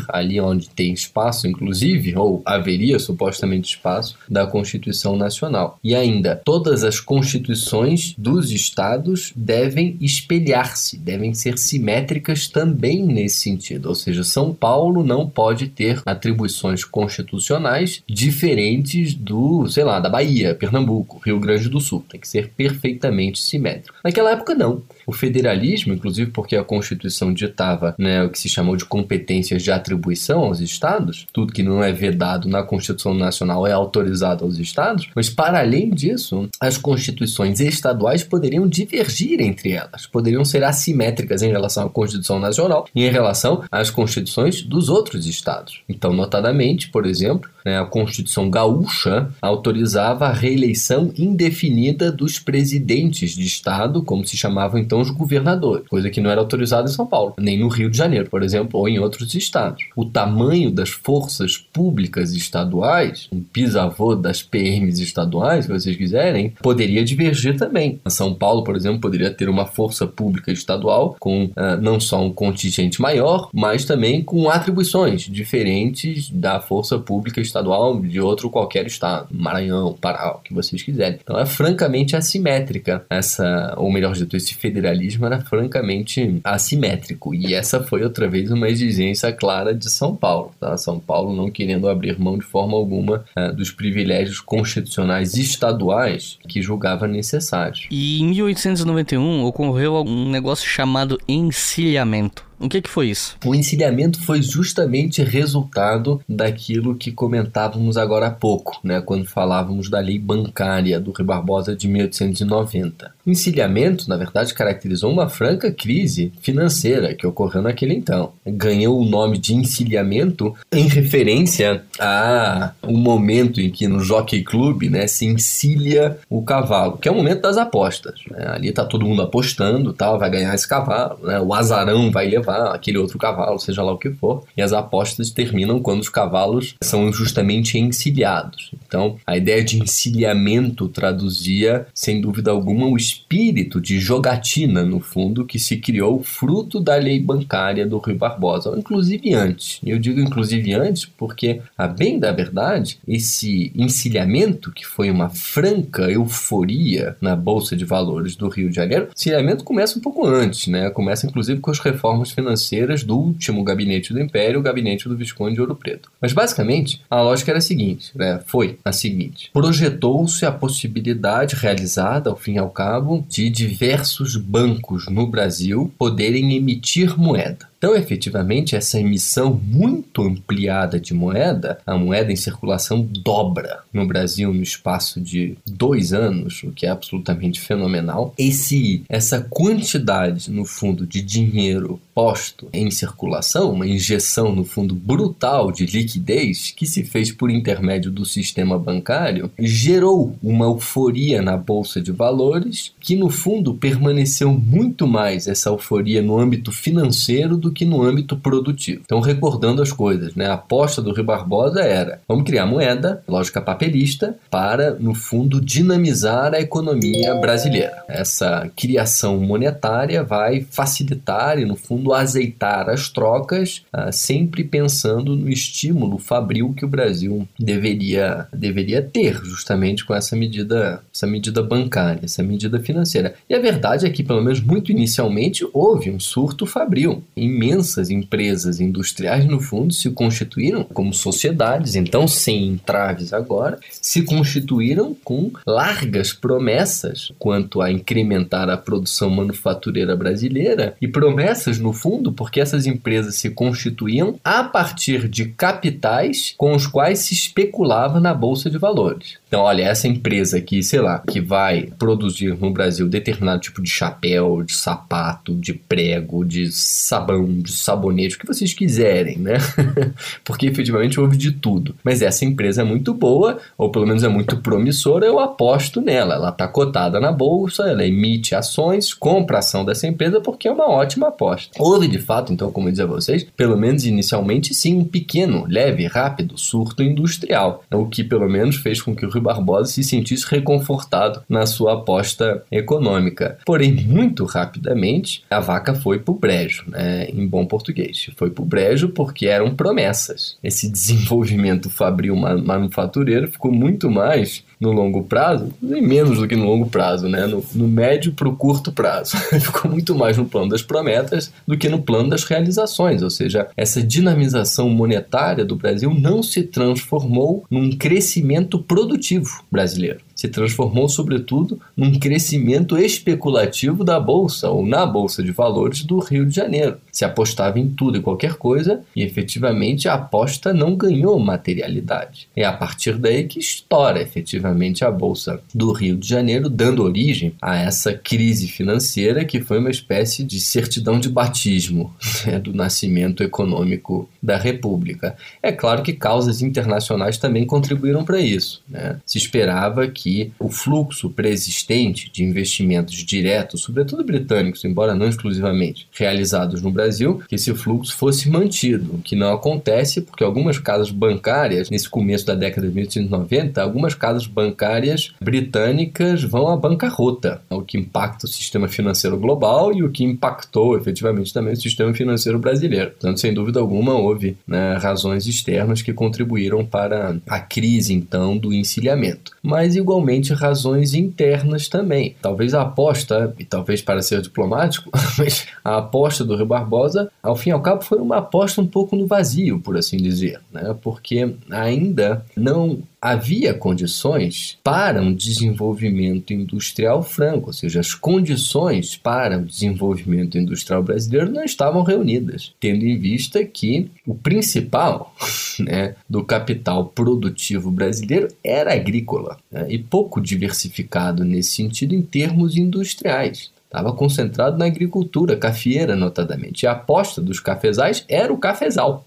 Speaker 1: ali onde tem espaço, inclusive, ou haveria supostamente espaço, da Constituição Nacional. E ainda, todas as constituições dos estados devem espelhar-se, devem ser simétricas também nesse sentido. Ou seja, São Paulo não pode ter atribuições constitucionais diferentes do, sei lá, da Bahia, Pernambuco, Rio Grande do Sul. Tem que ser perfeitamente simétrico. Naquela época, não. O federalismo, inclusive porque a Constituição ditava né, o que se chamou de competências de atribuição aos estados, tudo que não é vedado na Constituição Nacional é autorizado aos estados, mas para além disso, as constituições estaduais poderiam divergir entre elas, poderiam ser assimétricas em relação à Constituição Nacional e em relação às constituições dos outros estados. Então, notadamente, por exemplo, né, a Constituição Gaúcha autorizava a reeleição indefinida dos presidentes de estado, como se chamavam então os governadores, coisa que não era autorizada em São Paulo, nem no Rio de Janeiro, por exemplo, ou em outros estados. O tamanho das forças públicas estaduais, um bisavô das PMs estaduais, se vocês quiserem, poderia divergir também. São Paulo, por exemplo, poderia ter uma força pública estadual com uh, não só um contingente maior, mas também com atribuições diferentes da força pública estadual de outro qualquer estado, Maranhão, Pará, o que vocês quiserem. Então é francamente assimétrica essa, ou melhor dito, esse federalismo era francamente assimétrico e essa foi outra vez uma exigência clara de São Paulo. Tá? São Paulo não querendo abrir mão de forma alguma uh, dos privilégios constitucionais estaduais que julgava necessários.
Speaker 3: E em 1891 ocorreu um negócio chamado encilhamento. O que, que foi isso?
Speaker 1: O encilhamento foi justamente resultado daquilo que comentávamos agora há pouco, né, quando falávamos da lei bancária do Rui Barbosa de 1890. O encilhamento, na verdade, caracterizou uma franca crise financeira que ocorreu naquele então. Ganhou o nome de encilhamento em referência a um momento em que no Jockey Club né, se encilha o cavalo, que é o momento das apostas. Né? Ali está todo mundo apostando, tal, vai ganhar esse cavalo, né? o azarão vai levar levar aquele outro cavalo, seja lá o que for. E as apostas terminam quando os cavalos são justamente encilhados. Então, a ideia de encilhamento traduzia, sem dúvida alguma, o espírito de jogatina, no fundo, que se criou fruto da lei bancária do Rio Barbosa, inclusive antes. Eu digo inclusive antes porque, a bem da verdade, esse encilhamento, que foi uma franca euforia na Bolsa de Valores do Rio de Janeiro, encilhamento começa um pouco antes, né? Começa inclusive com as reformas financeiras do último gabinete do Império, o gabinete do Visconde de Ouro Preto. Mas basicamente, a lógica era a seguinte, né? foi a seguinte: projetou-se a possibilidade realizada, ao fim e ao cabo, de diversos bancos no Brasil poderem emitir moeda. Então, efetivamente, essa emissão muito ampliada de moeda, a moeda em circulação dobra no Brasil no espaço de dois anos, o que é absolutamente fenomenal. Esse, essa quantidade, no fundo, de dinheiro posto em circulação, uma injeção, no fundo, brutal de liquidez que se fez por intermédio do sistema bancário, gerou uma euforia na bolsa de valores que, no fundo, permaneceu muito mais essa euforia no âmbito financeiro do que no âmbito produtivo. Então, recordando as coisas, né? a aposta do Rio Barbosa era: vamos criar moeda, lógica papelista, para, no fundo, dinamizar a economia brasileira. Essa criação monetária vai facilitar e, no fundo, azeitar as trocas, ah, sempre pensando no estímulo fabril que o Brasil deveria, deveria ter, justamente com essa medida, essa medida bancária, essa medida financeira. E a verdade é que, pelo menos muito inicialmente, houve um surto fabril imensas empresas industriais, no fundo, se constituíram como sociedades, então sem entraves agora, se constituíram com largas promessas quanto a incrementar a produção manufatureira brasileira e promessas, no fundo, porque essas empresas se constituíam a partir de capitais com os quais se especulava na bolsa de valores. Então, olha, essa empresa aqui, sei lá, que vai produzir no Brasil determinado tipo de chapéu, de sapato, de prego, de sabão, de sabonete, o que vocês quiserem, né? Porque efetivamente houve de tudo. Mas essa empresa é muito boa, ou pelo menos é muito promissora, eu aposto nela. Ela está cotada na bolsa, ela emite ações, compra ação dessa empresa porque é uma ótima aposta. Houve de fato, então, como eu dizia a vocês, pelo menos inicialmente sim, um pequeno, leve, rápido surto industrial, o que pelo menos fez com que o Rio Barbosa se sentisse reconfortado na sua aposta econômica. Porém, muito rapidamente, a vaca foi pro brejo, né, em bom português. Foi pro brejo porque eram promessas. Esse desenvolvimento fabril manufatureiro ficou muito mais no longo prazo, nem menos do que no longo prazo, né? no, no médio para o curto prazo. Ficou muito mais no plano das promessas do que no plano das realizações, ou seja, essa dinamização monetária do Brasil não se transformou num crescimento produtivo brasileiro se transformou, sobretudo, num crescimento especulativo da Bolsa ou na Bolsa de Valores do Rio de Janeiro. Se apostava em tudo e qualquer coisa e efetivamente a aposta não ganhou materialidade. É a partir daí que estoura efetivamente a Bolsa do Rio de Janeiro, dando origem a essa crise financeira que foi uma espécie de certidão de batismo né, do nascimento econômico da República. É claro que causas internacionais também contribuíram para isso. Né? Se esperava que que o fluxo preexistente de investimentos diretos, sobretudo britânicos, embora não exclusivamente, realizados no Brasil, que esse fluxo fosse mantido, o que não acontece porque algumas casas bancárias, nesse começo da década de 1890, algumas casas bancárias britânicas vão à bancarrota, o que impacta o sistema financeiro global e o que impactou efetivamente também o sistema financeiro brasileiro. Portanto, sem dúvida alguma, houve né, razões externas que contribuíram para a crise, então, do encilhamento. Mas, igual igualmente razões internas também. Talvez a aposta, e talvez para ser diplomático, mas a aposta do Rio Barbosa, ao fim e ao cabo, foi uma aposta um pouco no vazio, por assim dizer, né? porque ainda não havia condições para um desenvolvimento industrial franco, ou seja, as condições para o desenvolvimento industrial brasileiro não estavam reunidas, tendo em vista que o principal né, do capital produtivo brasileiro era agrícola né, e pouco diversificado nesse sentido em termos industriais estava concentrado na agricultura cafeeira, notadamente. E a aposta dos cafezais era o cafezal,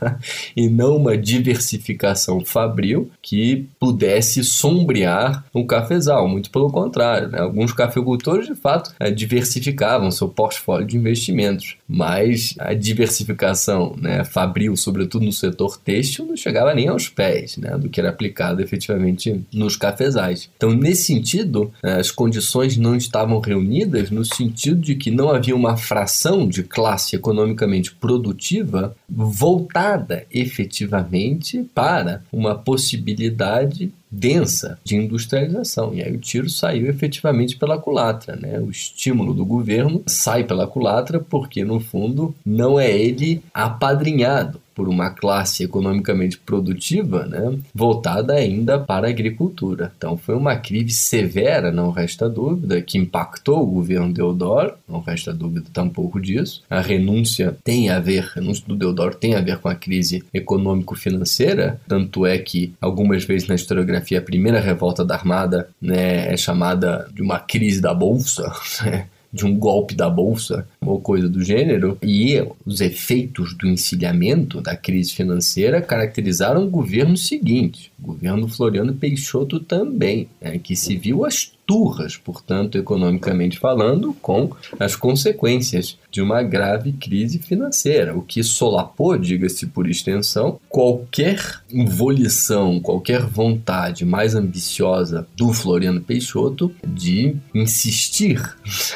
Speaker 1: e não uma diversificação fabril que pudesse sombrear um cafezal. Muito pelo contrário, né? alguns cafeicultores de fato eh, diversificavam seu portfólio de investimentos, mas a diversificação né, fabril, sobretudo no setor têxtil, não chegava nem aos pés né, do que era aplicado efetivamente nos cafezais. Então, nesse sentido, eh, as condições não estavam reunidas no sentido de que não havia uma fração de classe economicamente produtiva voltada efetivamente para uma possibilidade densa de industrialização. E aí o tiro saiu efetivamente pela culatra. Né? O estímulo do governo sai pela culatra porque, no fundo, não é ele apadrinhado por uma classe economicamente produtiva, né, voltada ainda para a agricultura. Então foi uma crise severa, não resta dúvida, que impactou o governo Deodoro, não resta dúvida tampouco disso. A renúncia tem a ver, a renúncia do Deodoro tem a ver com a crise econômico-financeira, tanto é que algumas vezes na historiografia a primeira revolta da Armada né, é chamada de uma crise da Bolsa, né? De um golpe da bolsa ou coisa do gênero, e os efeitos do encilhamento da crise financeira caracterizaram o governo seguinte, governo Floriano Peixoto também, né, que se viu as turras, portanto, economicamente falando, com as consequências de uma grave crise financeira, o que solapou, diga-se por extensão, qualquer volição, qualquer vontade mais ambiciosa do Floriano Peixoto de insistir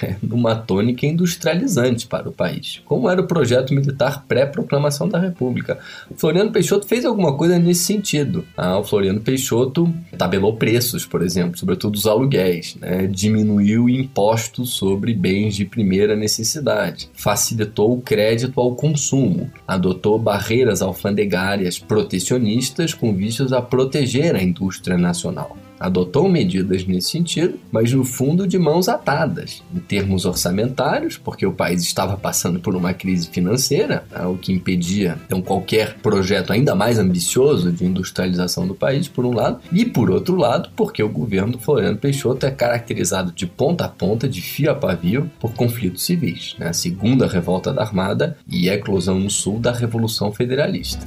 Speaker 1: né, numa tônica industrializante para o país, como era o projeto militar pré-proclamação da República. Floriano Peixoto fez alguma coisa nesse sentido. Ah, o Floriano Peixoto tabelou preços, por exemplo, sobretudo os aluguéis né, diminuiu impostos sobre bens de primeira necessidade, facilitou o crédito ao consumo, adotou barreiras alfandegárias protecionistas com vistas a proteger a indústria nacional. Adotou medidas nesse sentido, mas no fundo de mãos atadas, em termos orçamentários, porque o país estava passando por uma crise financeira, né, o que impedia então qualquer projeto ainda mais ambicioso de industrialização do país, por um lado, e por outro lado, porque o governo do Floriano Peixoto é caracterizado de ponta a ponta, de fio a pavio, por conflitos civis, né? a segunda revolta da Armada e a eclosão no sul da Revolução Federalista.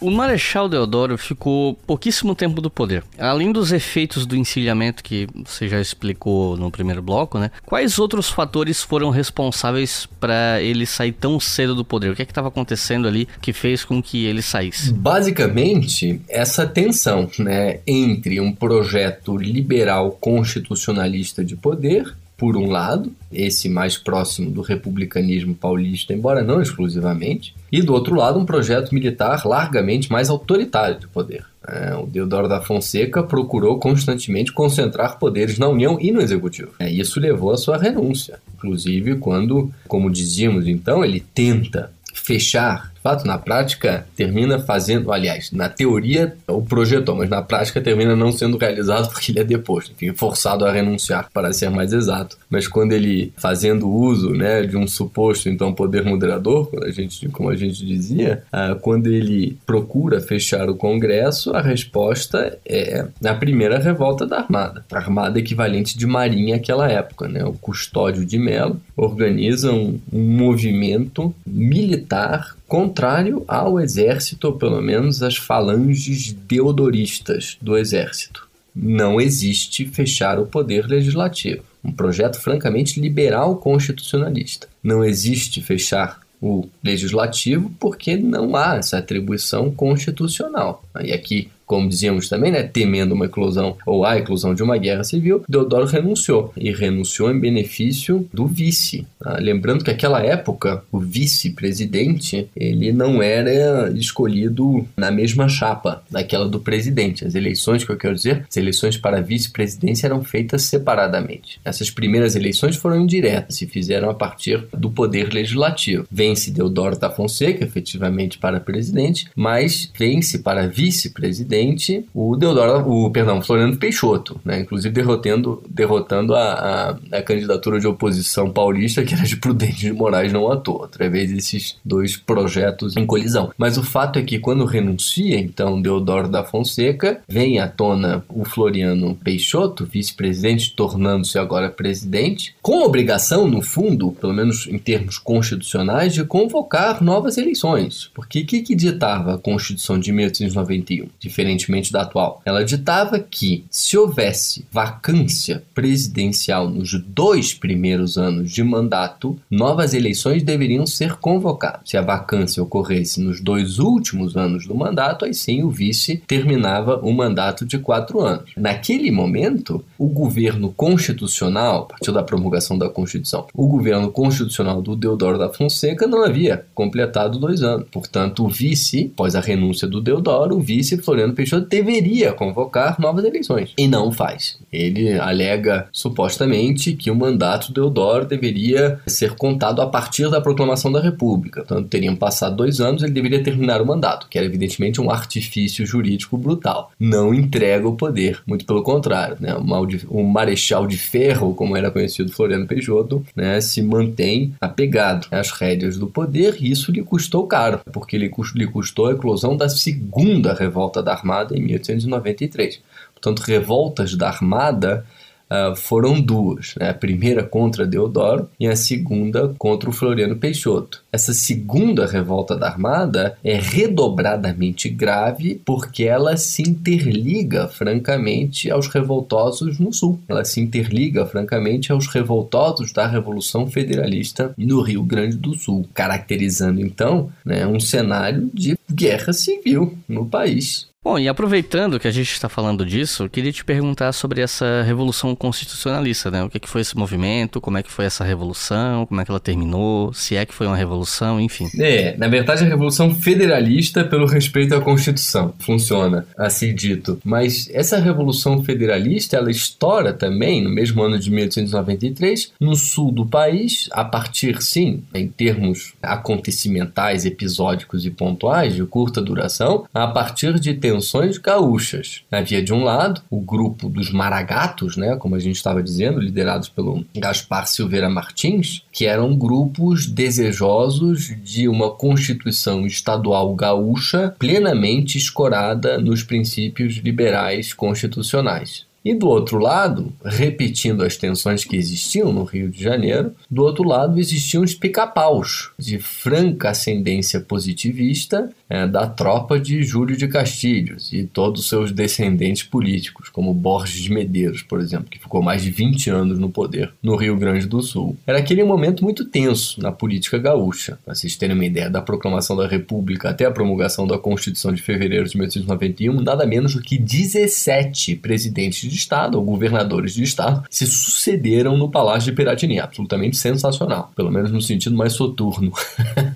Speaker 3: O Marechal Deodoro ficou pouquíssimo tempo do poder. Além dos efeitos do encilhamento que você já explicou no primeiro bloco, né? Quais outros fatores foram responsáveis para ele sair tão cedo do poder? O que é estava acontecendo ali que fez com que ele saísse?
Speaker 1: Basicamente, essa tensão, né, entre um projeto liberal constitucionalista de poder por um lado, esse mais próximo do republicanismo paulista, embora não exclusivamente, e do outro lado, um projeto militar largamente mais autoritário de poder. É, o Deodoro da Fonseca procurou constantemente concentrar poderes na União e no Executivo. É, isso levou à sua renúncia, inclusive quando, como dizíamos então, ele tenta fechar fato, na prática, termina fazendo, aliás, na teoria o projetou, mas na prática termina não sendo realizado porque ele é deposto, enfim, forçado a renunciar, para ser mais exato. Mas quando ele, fazendo uso né, de um suposto, então, poder moderador, a gente, como a gente dizia, ah, quando ele procura fechar o Congresso, a resposta é a primeira revolta da Armada, a Armada equivalente de Marinha naquela época, né? O Custódio de Melo organiza um, um movimento militar contrário ao exército, ou pelo menos às falanges deodoristas do exército. Não existe fechar o poder legislativo. Um projeto francamente liberal constitucionalista. Não existe fechar o legislativo porque não há essa atribuição constitucional. E aqui como dizíamos também, né, temendo uma eclosão ou a eclosão de uma guerra civil, Deodoro renunciou e renunciou em benefício do vice. Tá? Lembrando que naquela época o vice-presidente ele não era escolhido na mesma chapa daquela do presidente. As eleições que eu quero dizer, as eleições para vice-presidência eram feitas separadamente. Essas primeiras eleições foram indiretas, se fizeram a partir do poder legislativo. Vence Deodoro da Fonseca, efetivamente para presidente, mas vence para vice-presidente presidente o Deodoro, o perdão, Floriano Peixoto, né? Inclusive derrotando, derrotando a, a, a, candidatura de oposição paulista que era de Prudente de Moraes não à toa, através desses dois projetos em colisão. Mas o fato é que quando renuncia então Deodoro da Fonseca, vem à tona o Floriano Peixoto, vice-presidente, tornando-se agora presidente, com obrigação no fundo, pelo menos em termos constitucionais, de convocar novas eleições. Porque o que, que ditava a Constituição de 1891? Diferente diferentemente da atual. Ela ditava que se houvesse vacância presidencial nos dois primeiros anos de mandato, novas eleições deveriam ser convocadas. Se a vacância ocorresse nos dois últimos anos do mandato, aí sim o vice terminava o mandato de quatro anos. Naquele momento, o governo constitucional, a partir da promulgação da Constituição, o governo constitucional do Deodoro da Fonseca não havia completado dois anos. Portanto, o vice, após a renúncia do Deodoro, o vice Floriano Peixoto deveria convocar novas eleições e não faz. Ele alega supostamente que o mandato do Eudoro deveria ser contado a partir da proclamação da República. Portanto, teriam passado dois anos, ele deveria terminar o mandato, que era evidentemente um artifício jurídico brutal. Não entrega o poder, muito pelo contrário. Né? O, marechal de ferro, como era conhecido Floriano Peixoto, né, se mantém apegado às rédeas do poder e isso lhe custou caro, porque lhe custou a eclosão da segunda revolta da Armada Armada em 1893. Portanto, revoltas da Armada uh, foram duas. Né? A primeira contra Deodoro e a segunda contra o Floriano Peixoto. Essa segunda revolta da Armada é redobradamente grave porque ela se interliga, francamente, aos revoltosos no Sul. Ela se interliga, francamente, aos revoltosos da Revolução Federalista no Rio Grande do Sul, caracterizando então né, um cenário de guerra civil no país.
Speaker 3: Bom, e aproveitando que a gente está falando disso, eu queria te perguntar sobre essa revolução constitucionalista, né? O que, que foi esse movimento, como é que foi essa revolução, como é que ela terminou, se é que foi uma revolução, enfim.
Speaker 1: É, na verdade a revolução federalista pelo respeito à Constituição, funciona, assim dito. Mas essa revolução federalista, ela estoura também, no mesmo ano de 1893, no sul do país, a partir, sim, em termos acontecimentais, episódicos e pontuais, de curta duração, a partir de tensões gaúchas. Havia de um lado o grupo dos Maragatos, né, como a gente estava dizendo, liderados pelo Gaspar Silveira Martins, que eram grupos desejosos de uma constituição estadual gaúcha plenamente escorada nos princípios liberais constitucionais. E do outro lado, repetindo as tensões que existiam no Rio de Janeiro, do outro lado existiam os pica-paus, de franca ascendência positivista é, da tropa de Júlio de Castilhos e todos os seus descendentes políticos, como Borges de Medeiros, por exemplo, que ficou mais de 20 anos no poder no Rio Grande do Sul. Era aquele momento muito tenso na política gaúcha. Para vocês terem uma ideia, da proclamação da República até a promulgação da Constituição de fevereiro de 1891, nada menos do que 17 presidentes de Estado ou governadores de Estado se sucederam no Palácio de Piratini. Absolutamente sensacional, pelo menos no sentido mais soturno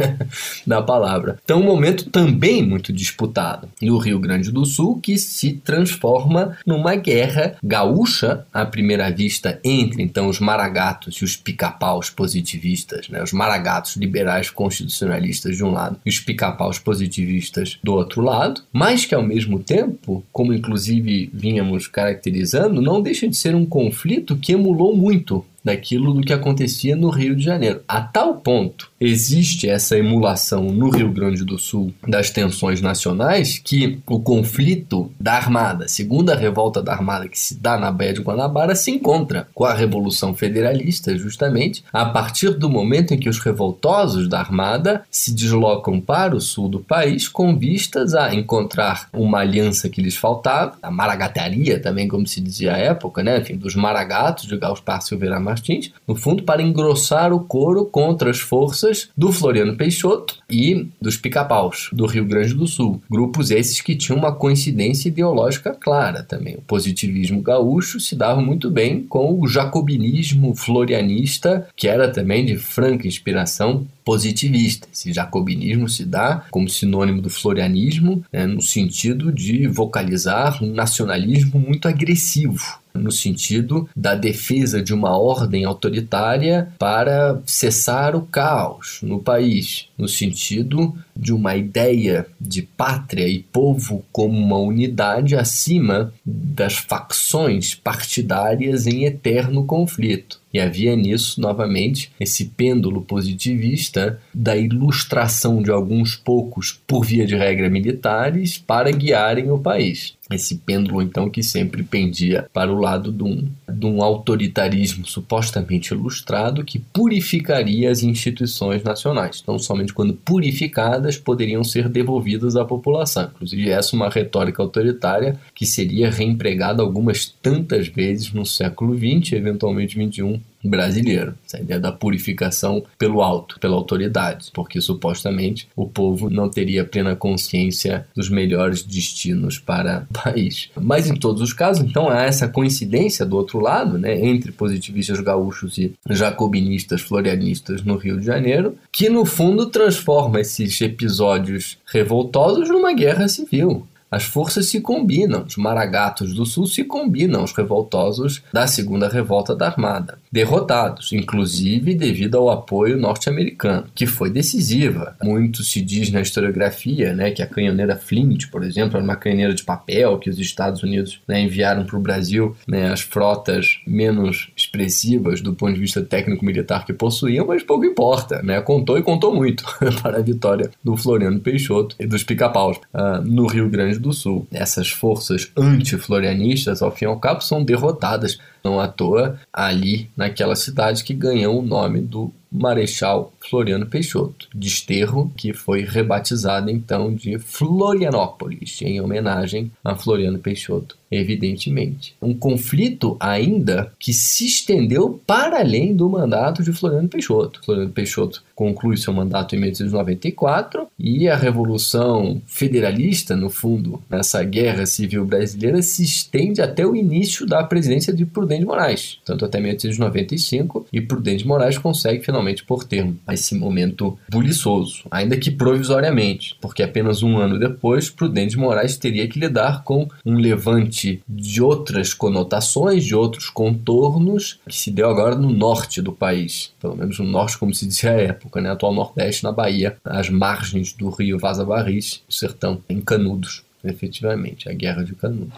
Speaker 1: da palavra. Então, um momento também muito disputado no Rio Grande do Sul, que se transforma numa guerra gaúcha, à primeira vista, entre então os maragatos e os pica-paus positivistas, né? os maragatos liberais constitucionalistas de um lado e os pica-paus positivistas do outro lado, mas que ao mesmo tempo, como inclusive vínhamos caracterizando, não deixa de ser um conflito que emulou muito daquilo do que acontecia no Rio de Janeiro. A tal ponto existe essa emulação no Rio Grande do Sul das tensões nacionais que o conflito da Armada, segunda revolta da Armada que se dá na Baía de Guanabara, se encontra com a Revolução Federalista, justamente a partir do momento em que os revoltosos da Armada se deslocam para o sul do país com vistas a encontrar uma aliança que lhes faltava, a maragataria também, como se dizia à época, né? Enfim, dos maragatos de Gaspar Silveira Martins, no fundo para engrossar o coro contra as forças do Floriano Peixoto e dos pica-paus do Rio Grande do Sul. Grupos esses que tinham uma coincidência ideológica clara também. O positivismo gaúcho se dava muito bem com o jacobinismo florianista, que era também de franca inspiração positivista. Esse jacobinismo se dá como sinônimo do florianismo, né, no sentido de vocalizar um nacionalismo muito agressivo no sentido da defesa de uma ordem autoritária para cessar o caos no país, no sentido de uma ideia de pátria e povo como uma unidade acima das facções partidárias em eterno conflito. E havia nisso, novamente, esse pêndulo positivista da ilustração de alguns poucos, por via de regra militares, para guiarem o país. Esse pêndulo, então, que sempre pendia para o lado de um, de um autoritarismo supostamente ilustrado que purificaria as instituições nacionais. Então, somente quando purificadas poderiam ser devolvidas à população. Inclusive, essa é uma retórica autoritária que seria reempregada algumas tantas vezes no século XX, eventualmente XXI, brasileiro. Essa ideia da purificação pelo alto, pela autoridade, porque supostamente o povo não teria plena consciência dos melhores destinos para o país. Mas em todos os casos, então há essa coincidência do outro lado, né, entre positivistas gaúchos e jacobinistas florianistas no Rio de Janeiro, que no fundo transforma esses episódios revoltosos numa guerra civil. As forças se combinam, os maragatos do sul se combinam, os revoltosos da segunda revolta da Armada, derrotados, inclusive devido ao apoio norte-americano, que foi decisiva. Muito se diz na historiografia né, que a canhoneira Flint, por exemplo, era uma canhoneira de papel que os Estados Unidos né, enviaram para o Brasil, né, as frotas menos expressivas do ponto de vista técnico-militar que possuíam, mas pouco importa, né, contou e contou muito para a vitória do Floriano Peixoto e dos pica-paus uh, no Rio Grande do Sul. Essas forças anti-florianistas, ao fim e ao cabo, são derrotadas, não à toa, ali naquela cidade que ganhou o nome do Marechal Floriano Peixoto, desterro que foi rebatizado então de Florianópolis, em homenagem a Floriano Peixoto evidentemente. Um conflito ainda que se estendeu para além do mandato de Floriano Peixoto. Floriano Peixoto conclui seu mandato em 1894 e a Revolução Federalista, no fundo, nessa guerra civil brasileira, se estende até o início da presidência de Prudente Moraes, tanto até 1895, e Prudente Moraes consegue finalmente pôr termo esse momento buliçoso, ainda que provisoriamente, porque apenas um ano depois, Prudente Moraes teria que lidar com um levante de outras conotações, de outros contornos, que se deu agora no norte do país, pelo menos no norte, como se dizia à época, né? atual Nordeste, na Bahia, às margens do rio Vaza Barris, o sertão, em Canudos, efetivamente, a Guerra de Canudos.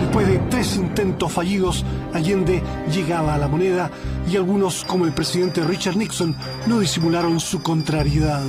Speaker 4: Después de tres intentos fallidos, Allende llegaba a la moneda y algunos, como el presidente Richard Nixon, no disimularon su contrariedad.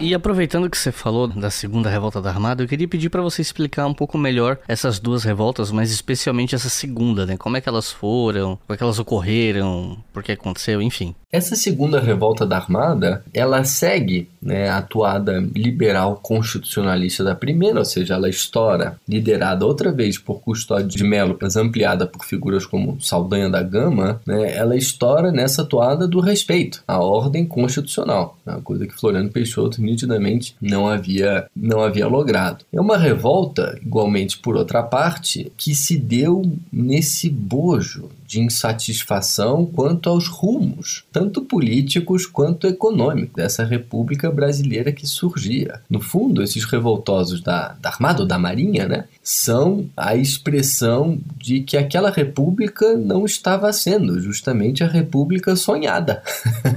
Speaker 3: E aproveitando que você falou da segunda revolta da Armada, eu queria pedir para você explicar um pouco melhor essas duas revoltas, mas especialmente essa segunda, né? Como é que elas foram, como é que elas ocorreram, por que aconteceu, enfim.
Speaker 1: Essa segunda revolta da Armada, ela segue né, atuada liberal constitucionalista da primeira, ou seja, ela estoura, liderada outra vez por Custódio de Melo, mas ampliada por figuras como Saldanha da Gama, né, ela estoura nessa atuada do respeito à ordem constitucional, uma coisa que Floriano Peixoto nitidamente não havia, não havia logrado. É uma revolta, igualmente por outra parte, que se deu nesse bojo de insatisfação quanto aos rumos, tanto políticos quanto econômicos, dessa República Brasileira que surgia. No fundo, esses revoltosos da, da Armada ou da Marinha, né, são a expressão de que aquela república não estava sendo justamente a república sonhada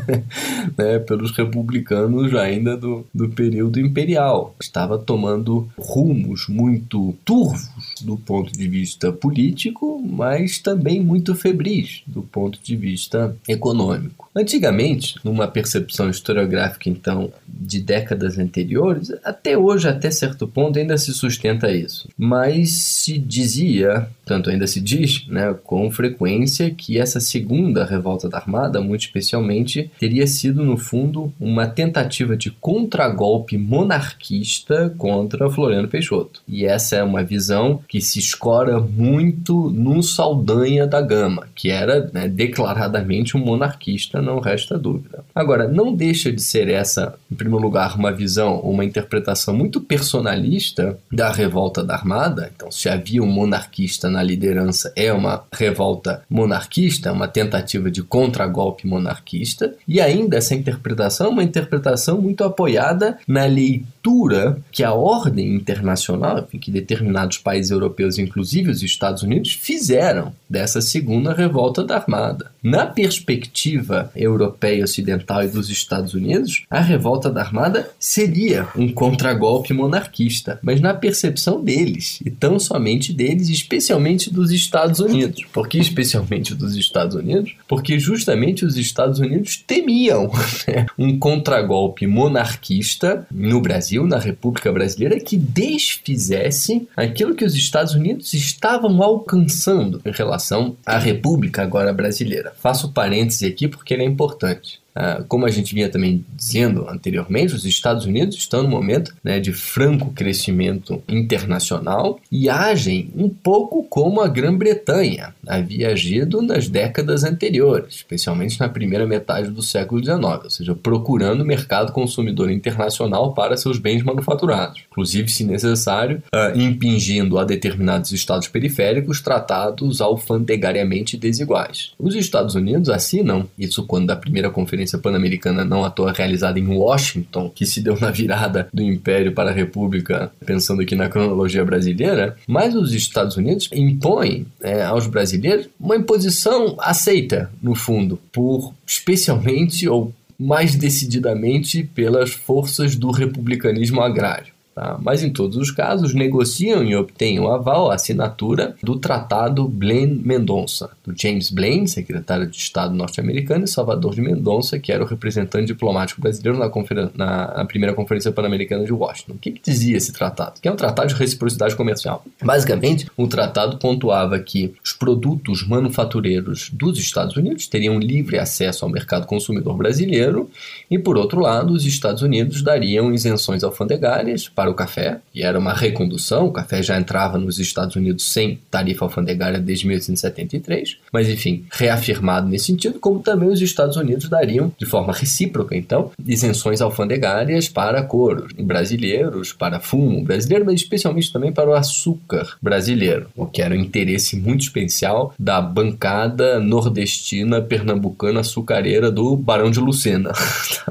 Speaker 1: né, pelos republicanos ainda do, do período imperial. Estava tomando rumos muito turvos do ponto de vista político, mas também muito febris do ponto de vista econômico. Antigamente, numa percepção historiográfica então de décadas anteriores, até hoje, até certo ponto, ainda se sustenta isso. Mas se dizia, tanto ainda se diz, né, com frequência, que essa segunda revolta da Armada, muito especialmente, teria sido, no fundo, uma tentativa de contragolpe monarquista contra Floriano Peixoto. E essa é uma visão que se escora muito no Saldanha da Gama, que era né, declaradamente um monarquista, não resta dúvida. Agora, não deixa de ser essa, em primeiro lugar, uma visão, uma interpretação muito personalista da revolta da Armada. Então, se havia um monarquista na liderança, é uma revolta monarquista, uma tentativa de contragolpe monarquista. E ainda essa interpretação é uma interpretação muito apoiada na leitura que a ordem internacional, enfim, que determinados países europeus, inclusive os Estados Unidos, fizeram dessa segunda revolta da Armada. Na perspectiva europeia ocidental e dos Estados Unidos, a revolta da Armada seria um contragolpe monarquista, mas na percepção deles, e tão somente deles, especialmente dos Estados Unidos. Por que especialmente dos Estados Unidos? Porque justamente os Estados Unidos temiam né, um contragolpe monarquista no Brasil, na República Brasileira, que desfizesse aquilo que os Estados Unidos estavam alcançando em relação à República agora brasileira. Faço parêntese aqui porque ele é importante. Ah, como a gente vinha também dizendo anteriormente, os Estados Unidos estão no momento né, de franco crescimento internacional e agem um pouco como a Grã-Bretanha havia agido nas décadas anteriores, especialmente na primeira metade do século XIX, ou seja, procurando mercado consumidor internacional para seus bens manufaturados, inclusive, se necessário, uh, impingindo a determinados estados periféricos tratados alfandegariamente desiguais. Os Estados Unidos assinam, isso quando da primeira conferência Conferência Pan-Americana não à toa realizada em Washington, que se deu na virada do Império para a República, pensando aqui na cronologia brasileira, mas os Estados Unidos impõem é, aos brasileiros uma imposição aceita, no fundo, por especialmente ou mais decididamente pelas forças do republicanismo agrário. Tá? Mas em todos os casos, negociam e obtêm o aval, a assinatura do Tratado Blaine-Mendonça, do James Blaine, secretário de Estado norte-americano, e Salvador de Mendonça, que era o representante diplomático brasileiro na, na, na primeira Conferência Pan-Americana de Washington. O que, que dizia esse tratado? Que é um tratado de reciprocidade comercial. Basicamente, o tratado pontuava que os produtos manufatureiros dos Estados Unidos teriam livre acesso ao mercado consumidor brasileiro e, por outro lado, os Estados Unidos dariam isenções alfandegárias para o café, e era uma recondução, o café já entrava nos Estados Unidos sem tarifa alfandegária desde 1873, mas enfim, reafirmado nesse sentido, como também os Estados Unidos dariam, de forma recíproca, então, isenções alfandegárias para couros brasileiros, para fumo brasileiro, mas especialmente também para o açúcar brasileiro, o que era um interesse muito especial da bancada nordestina pernambucana açucareira do Barão de Lucena.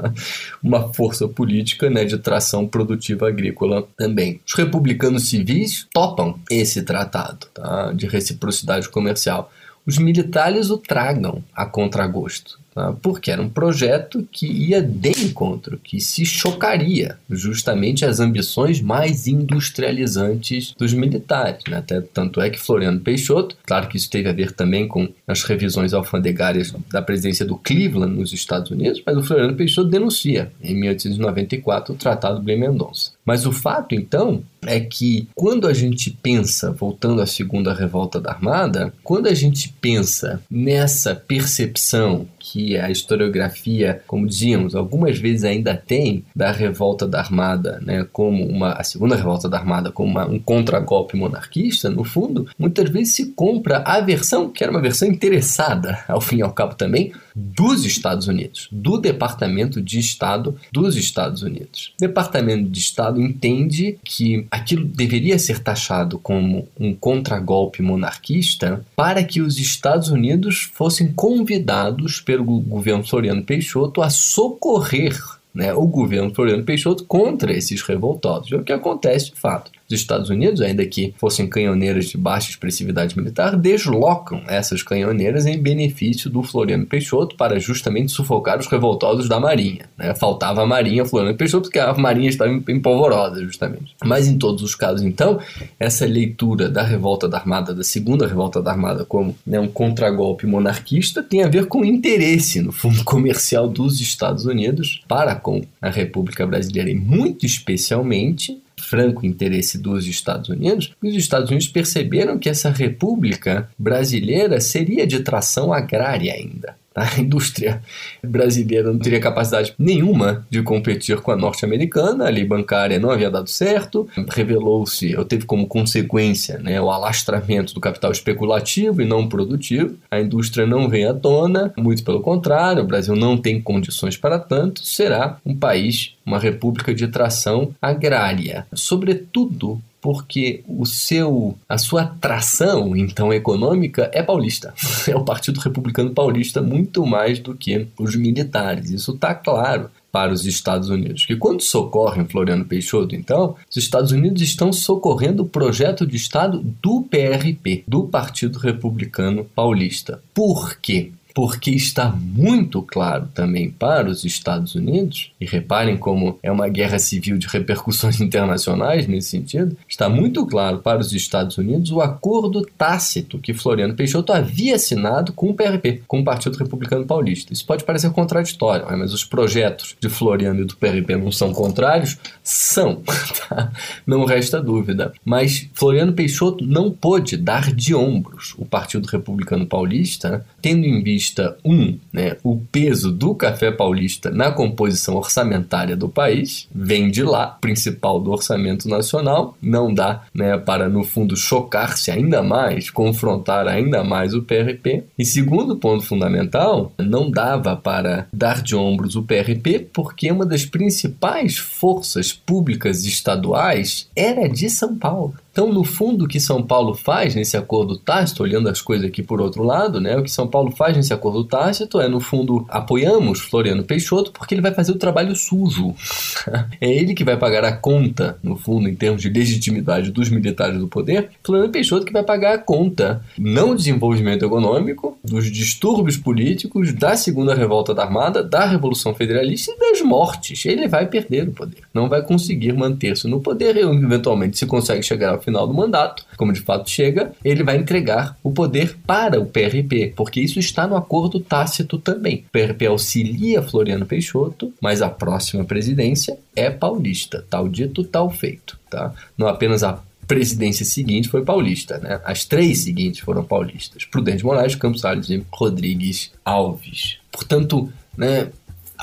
Speaker 1: Uma força política né, de tração produtiva agrícola também. Os republicanos civis topam esse tratado tá, de reciprocidade comercial. Os militares o tragam a contragosto tá? porque era um projeto que ia de encontro, que se chocaria justamente as ambições mais industrializantes dos militares. Né? Até, tanto é que Floriano Peixoto, claro que isso teve a ver também com as revisões alfandegárias da presidência do Cleveland nos Estados Unidos, mas o Floriano Peixoto denuncia, em 1894, o Tratado Blaine-Mendonça. Mas o fato, então, é que quando a gente pensa, voltando à segunda revolta da Armada, quando a gente pensa nessa percepção que a historiografia, como dizíamos, algumas vezes ainda tem da revolta da Armada, né, como uma a segunda revolta da Armada como uma, um contragolpe monarquista, no fundo, muitas vezes se compra a versão que era uma versão interessada, ao fim e ao cabo também, dos Estados Unidos, do Departamento de Estado dos Estados Unidos. O Departamento de Estado entende que aquilo deveria ser taxado como um contragolpe monarquista para que os Estados Unidos fossem convidados pelo governo Floriano Peixoto a socorrer né, o governo Floriano Peixoto contra esses revoltosos. É o que acontece de fato dos Estados Unidos, ainda que fossem canhoneiras de baixa expressividade militar, deslocam essas canhoneiras em benefício do Floriano Peixoto para justamente sufocar os revoltosos da Marinha. Né? Faltava a Marinha Floriano Peixoto, porque a Marinha estava empolvorosa, justamente. Mas em todos os casos, então, essa leitura da revolta da Armada, da segunda revolta da Armada, como né, um contragolpe monarquista, tem a ver com o interesse, no fundo comercial dos Estados Unidos para com a República Brasileira e muito especialmente franco interesse dos Estados Unidos, os Estados Unidos perceberam que essa república brasileira seria de tração agrária ainda. A indústria brasileira não teria capacidade nenhuma de competir com a norte-americana, a lei bancária não havia dado certo, revelou-se, ou teve como consequência, né, o alastramento do capital especulativo e não produtivo. A indústria não vem à tona, muito pelo contrário, o Brasil não tem condições para tanto, será um país, uma república de tração agrária, sobretudo porque o seu a sua atração então econômica é paulista. É o Partido Republicano Paulista muito mais do que os militares. Isso está claro para os Estados Unidos. Que quando socorrem Floriano Peixoto, então, os Estados Unidos estão socorrendo o projeto de Estado do PRP, do Partido Republicano Paulista. Por quê? Porque está muito claro também para os Estados Unidos, e reparem como é uma guerra civil de repercussões internacionais nesse sentido, está muito claro para os Estados Unidos o acordo tácito que Floriano Peixoto havia assinado com o PRP, com o Partido Republicano Paulista. Isso pode parecer contraditório, mas os projetos de Floriano e do PRP não são contrários? São, tá? não resta dúvida. Mas Floriano Peixoto não pôde dar de ombros o Partido Republicano Paulista, tendo em vista Paulista 1, né, o peso do café paulista na composição orçamentária do país, vem de lá, principal do orçamento nacional, não dá né, para, no fundo, chocar-se ainda mais, confrontar ainda mais o PRP. E segundo ponto fundamental, não dava para dar de ombros o PRP porque uma das principais forças públicas estaduais era de São Paulo. Então, no fundo, o que São Paulo faz nesse acordo tácito, olhando as coisas aqui por outro lado, né, o que São Paulo faz nesse acordo tácito é, no fundo, apoiamos Floriano Peixoto porque ele vai fazer o trabalho sujo. é ele que vai pagar a conta, no fundo, em termos de legitimidade dos militares do poder. Floriano Peixoto que vai pagar a conta, não do desenvolvimento econômico, dos distúrbios políticos, da segunda revolta da Armada, da Revolução Federalista e das mortes. Ele vai perder o poder. Não vai conseguir manter-se no poder eventualmente, se consegue chegar ao final do mandato, como de fato chega, ele vai entregar o poder para o PRP, porque isso está no acordo tácito também. O PRP auxilia Floriano Peixoto, mas a próxima presidência é paulista. Tal dito, tal feito. Tá? Não apenas a presidência seguinte foi paulista, né? As três seguintes foram paulistas: Prudente Moraes, Campos Salles e Rodrigues Alves. Portanto, né,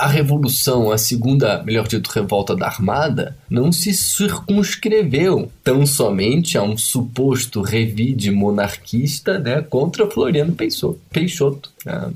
Speaker 1: a revolução, a segunda, melhor dito, revolta da Armada, não se circunscreveu tão somente a um suposto revide monarquista né, contra Floriano Peixoto. Né?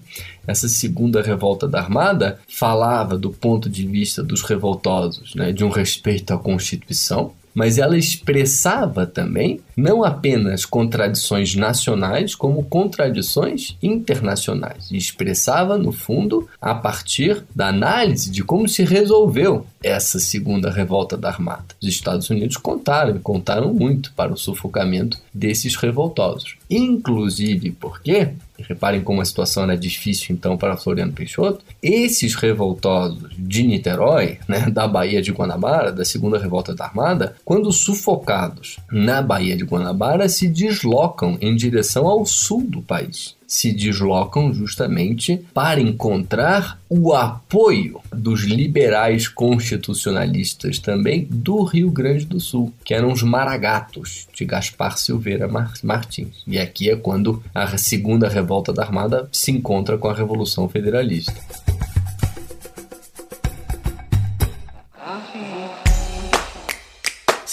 Speaker 1: Essa segunda revolta da Armada falava, do ponto de vista dos revoltosos, né, de um respeito à Constituição, mas ela expressava também não apenas contradições nacionais, como contradições internacionais. E expressava, no fundo, a partir da análise de como se resolveu essa segunda revolta da Armada. Os Estados Unidos contaram, contaram muito para o sufocamento desses revoltosos. Inclusive porque reparem como a situação era difícil então para Floriano Peixoto, esses revoltosos de Niterói, né, da Baía de Guanabara, da segunda revolta da Armada, quando sufocados na Baía de Guanabara, se deslocam em direção ao sul do país se deslocam justamente para encontrar o apoio dos liberais constitucionalistas também do Rio Grande do Sul, que eram os maragatos de Gaspar Silveira Martins. E aqui é quando a segunda revolta da Armada se encontra com a Revolução Federalista.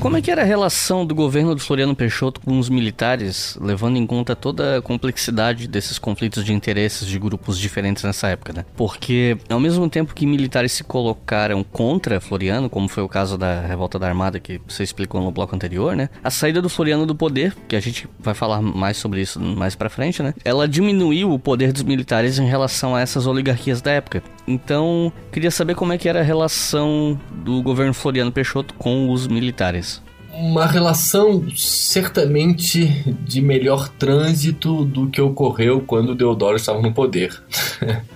Speaker 3: Como é que era a relação do governo do Floriano Peixoto com os militares, levando em conta toda a complexidade desses conflitos de interesses de grupos diferentes nessa época, né? Porque ao mesmo tempo que militares se colocaram contra Floriano, como foi o caso da revolta da Armada que você explicou no bloco anterior, né? A saída do Floriano do poder, que a gente vai falar mais sobre isso mais para frente, né? Ela diminuiu o poder dos militares em relação a essas oligarquias da época. Então, queria saber como é que era a relação do governo Floriano Peixoto com os militares
Speaker 1: uma relação certamente de melhor trânsito do que ocorreu quando Deodoro estava no poder.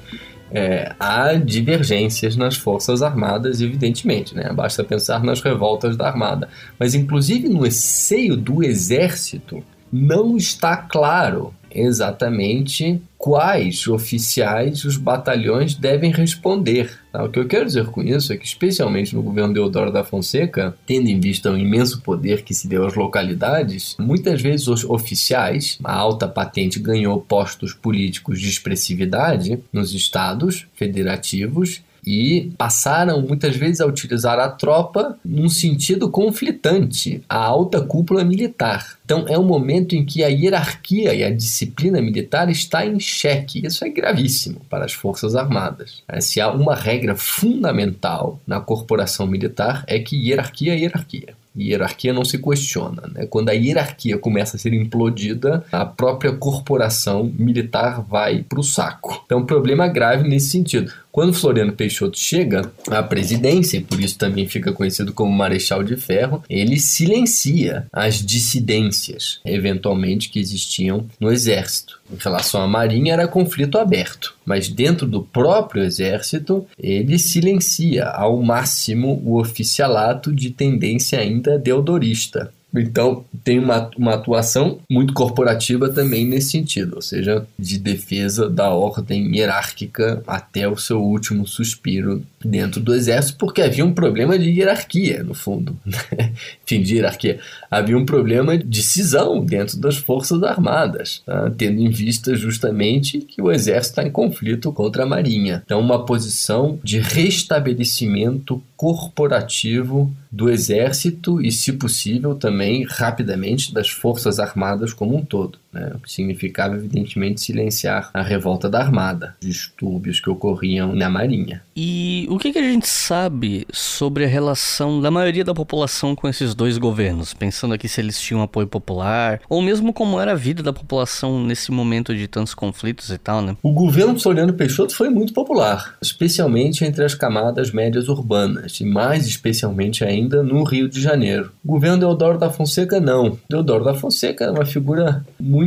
Speaker 1: É, há divergências nas Forças Armadas, evidentemente, né? basta pensar nas revoltas da Armada. Mas, inclusive, no seio do Exército, não está claro exatamente quais oficiais os batalhões devem responder. Tá? O que eu quero dizer com isso é que, especialmente no governo Deodoro da Fonseca, tendo em vista o imenso poder que se deu às localidades, muitas vezes os oficiais, a alta patente ganhou postos políticos de expressividade nos estados federativos e passaram muitas vezes a utilizar a tropa num sentido conflitante, a alta cúpula militar. Então é um momento em que a hierarquia e a disciplina militar está em xeque. Isso é gravíssimo para as Forças Armadas. É, se há uma regra fundamental na corporação militar é que hierarquia é hierarquia hierarquia não se questiona. Né? Quando a hierarquia começa a ser implodida, a própria corporação militar vai para o saco. Então, problema grave nesse sentido. Quando Floriano Peixoto chega à presidência, e por isso também fica conhecido como Marechal de Ferro, ele silencia as dissidências, eventualmente, que existiam no exército. Em relação à Marinha, era conflito aberto, mas dentro do próprio exército, ele silencia ao máximo o oficialato de tendência ainda deodorista. Então, tem uma, uma atuação muito corporativa também nesse sentido, ou seja, de defesa da ordem hierárquica até o seu último suspiro dentro do exército, porque havia um problema de hierarquia, no fundo. Enfim, de hierarquia. Havia um problema de cisão dentro das Forças Armadas, tá? tendo em vista justamente que o exército está em conflito contra a Marinha. Então, uma posição de restabelecimento corporativo do exército e, se possível, também rapidamente das forças armadas como um todo. Né? O que significava, evidentemente, silenciar a revolta da armada, distúrbios que ocorriam na marinha.
Speaker 3: E o que, que a gente sabe sobre a relação da maioria da população com esses dois governos? Pensando aqui se eles tinham apoio popular, ou mesmo como era a vida da população nesse momento de tantos conflitos e tal, né?
Speaker 1: O governo Floriano Peixoto foi muito popular, especialmente entre as camadas médias urbanas, e mais especialmente ainda ainda no Rio de Janeiro. O governo Deodoro da Fonseca não. Deodoro da Fonseca é uma figura muito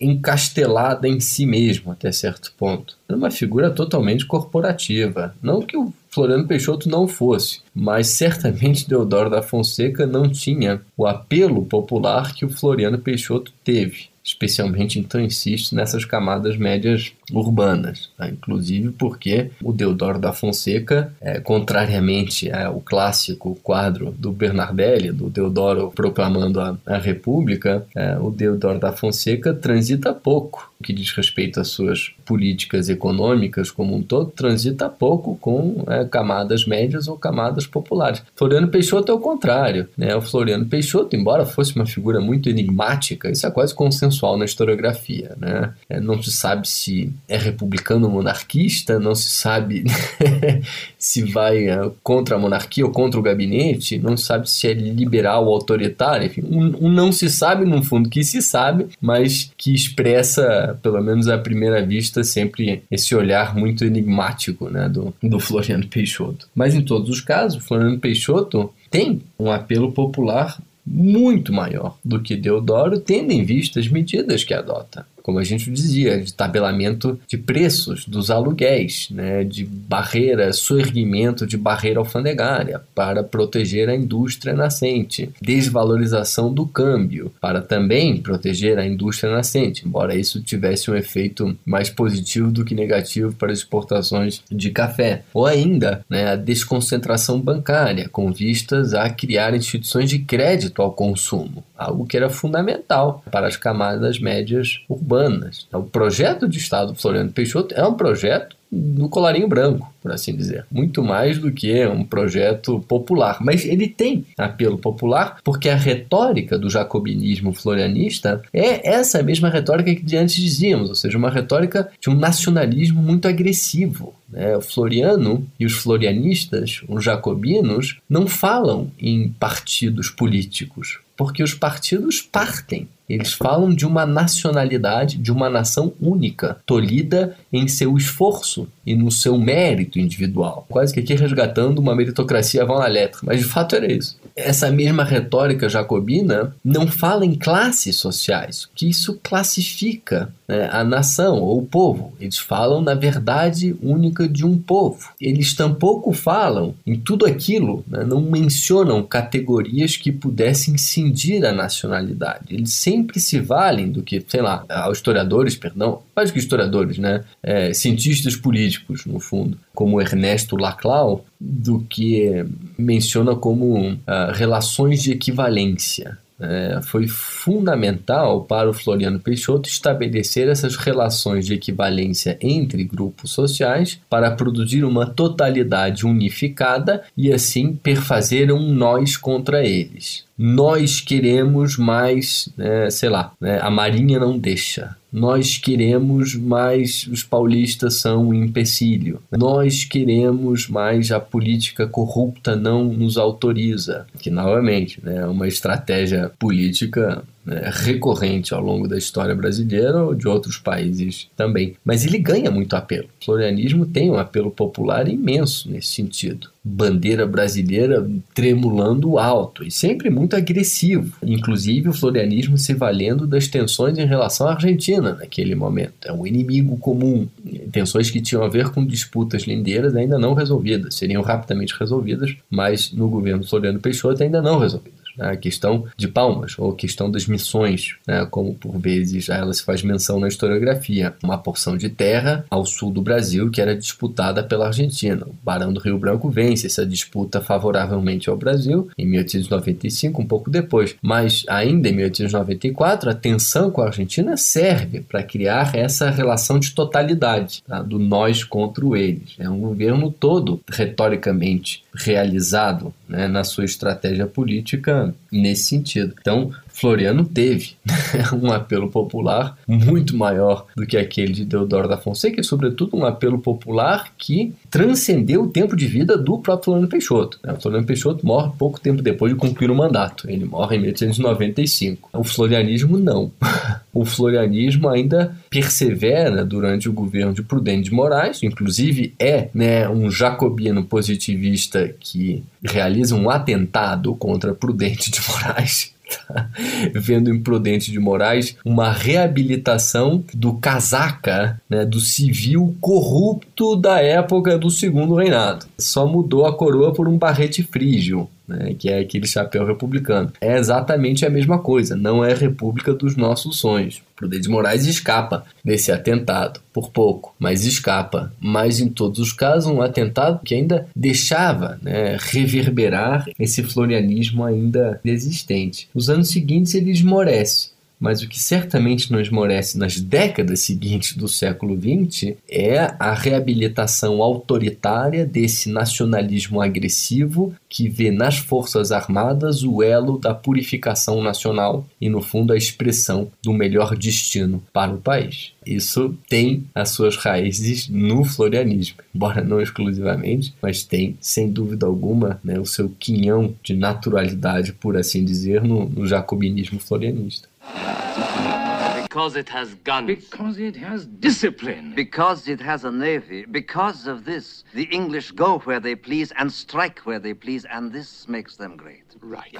Speaker 1: encastelada em si mesmo, até certo ponto. É uma figura totalmente corporativa. Não que o Floriano Peixoto não fosse, mas certamente Deodoro da Fonseca não tinha o apelo popular que o Floriano Peixoto teve especialmente então insisto nessas camadas médias urbanas, tá? inclusive porque o Deodoro da Fonseca, é, contrariamente ao clássico quadro do Bernardelli, do Deodoro proclamando a, a República, é, o Deodoro da Fonseca transita pouco que diz respeito às suas políticas econômicas como um todo, transita pouco com é, camadas médias ou camadas populares. Floriano Peixoto é o contrário. Né? O Floriano Peixoto, embora fosse uma figura muito enigmática, isso é quase consensual na historiografia. Né? É, não se sabe se é republicano ou monarquista, não se sabe se vai é, contra a monarquia ou contra o gabinete, não se sabe se é liberal ou autoritário, enfim, um, um não se sabe, no fundo, que se sabe, mas que expressa pelo menos à primeira vista, sempre esse olhar muito enigmático né, do, do Floriano Peixoto. Mas em todos os casos, Floriano Peixoto tem um apelo popular muito maior do que Deodoro, tendo em vista as medidas que adota como a gente dizia, de tabelamento de preços dos aluguéis, né, de barreira, surgimento de barreira alfandegária para proteger a indústria nascente, desvalorização do câmbio para também proteger a indústria nascente, embora isso tivesse um efeito mais positivo do que negativo para as exportações de café, ou ainda né, a desconcentração bancária com vistas a criar instituições de crédito ao consumo, algo que era fundamental para as camadas médias urbanas. Então, o projeto de Estado do Floriano Peixoto é um projeto no colarinho branco, por assim dizer. Muito mais do que um projeto popular. Mas ele tem apelo popular porque a retórica do jacobinismo florianista é essa mesma retórica que antes dizíamos, ou seja, uma retórica de um nacionalismo muito agressivo. Né? O Floriano e os florianistas, os jacobinos, não falam em partidos políticos, porque os partidos partem eles falam de uma nacionalidade, de uma nação única, tolhida em seu esforço e no seu mérito individual. Quase que aqui resgatando uma meritocracia avant la lettre, mas de fato era isso. Essa mesma retórica jacobina não fala em classes sociais, que isso classifica né, a nação ou o povo. Eles falam na verdade única de um povo. Eles tampouco falam em tudo aquilo, né, não mencionam categorias que pudessem cindir a nacionalidade. Eles sempre sempre se valem do que, sei lá, historiadores, perdão, mais que historiadores, né? É, cientistas políticos, no fundo, como Ernesto Laclau, do que menciona como uh, relações de equivalência. É, foi fundamental para o Floriano Peixoto estabelecer essas relações de equivalência entre grupos sociais para produzir uma totalidade unificada e assim perfazer um nós contra eles nós queremos mais, né, sei lá, né, a Marinha não deixa. Nós queremos mais os paulistas são um empecilho. Nós queremos mais a política corrupta não nos autoriza. Que novamente, né, é uma estratégia política né, recorrente ao longo da história brasileira ou de outros países também. Mas ele ganha muito apelo. O florianismo tem um apelo popular imenso nesse sentido. Bandeira brasileira tremulando alto e sempre muito agressivo. Inclusive o florianismo se valendo das tensões em relação à Argentina naquele momento. É um inimigo comum. Tensões que tinham a ver com disputas lindeiras ainda não resolvidas. Seriam rapidamente resolvidas, mas no governo Floriano Peixoto ainda não resolvidas. Né? a questão de Palmas, ou a questão das missões, né? como por vezes ela se faz menção na historiografia. Uma porção de terra ao sul do Brasil que era disputada pela Argentina. O Barão do Rio Branco vence essa disputa favoravelmente ao Brasil em 1895, um pouco depois. Mas ainda em 1894, a tensão com a Argentina serve para criar essa relação de totalidade, tá? do nós contra o eles. É um governo todo retoricamente realizado né, na sua estratégia política nesse sentido. Então, Floriano teve um apelo popular muito maior do que aquele de Deodoro da Fonseca e, sobretudo, um apelo popular que transcendeu o tempo de vida do próprio Floriano Peixoto. Né? O Floriano Peixoto morre pouco tempo depois de concluir o mandato. Ele morre em 1895. O florianismo não. O florianismo ainda persevera durante o governo de Prudente de Moraes, inclusive é né, um jacobino positivista que realiza um atentado contra Prudente de Moraes Vendo imprudente de Moraes uma reabilitação do casaca, né, do civil corrupto da época do segundo reinado. Só mudou a coroa por um barrete frígio né, que é aquele chapéu republicano. É exatamente a mesma coisa, não é a república dos nossos sonhos. Prudente de Moraes escapa desse atentado, por pouco, mas escapa. Mas em todos os casos, um atentado que ainda deixava né, reverberar esse florianismo ainda existente. Nos anos seguintes ele esmorece mas o que certamente nos esmorece nas décadas seguintes do século XX é a reabilitação autoritária desse nacionalismo agressivo que vê nas Forças Armadas o elo da purificação nacional e, no fundo, a expressão do melhor destino para o país. Isso tem as suas raízes no florianismo, embora não exclusivamente, mas tem, sem dúvida alguma, né, o seu quinhão de naturalidade, por assim dizer, no, no jacobinismo florianista.
Speaker 5: Because it has guns.
Speaker 6: Because it has discipline.
Speaker 7: Because it has a navy. Because of this, the English go where they please and strike where they please, and this makes them great.
Speaker 6: Right.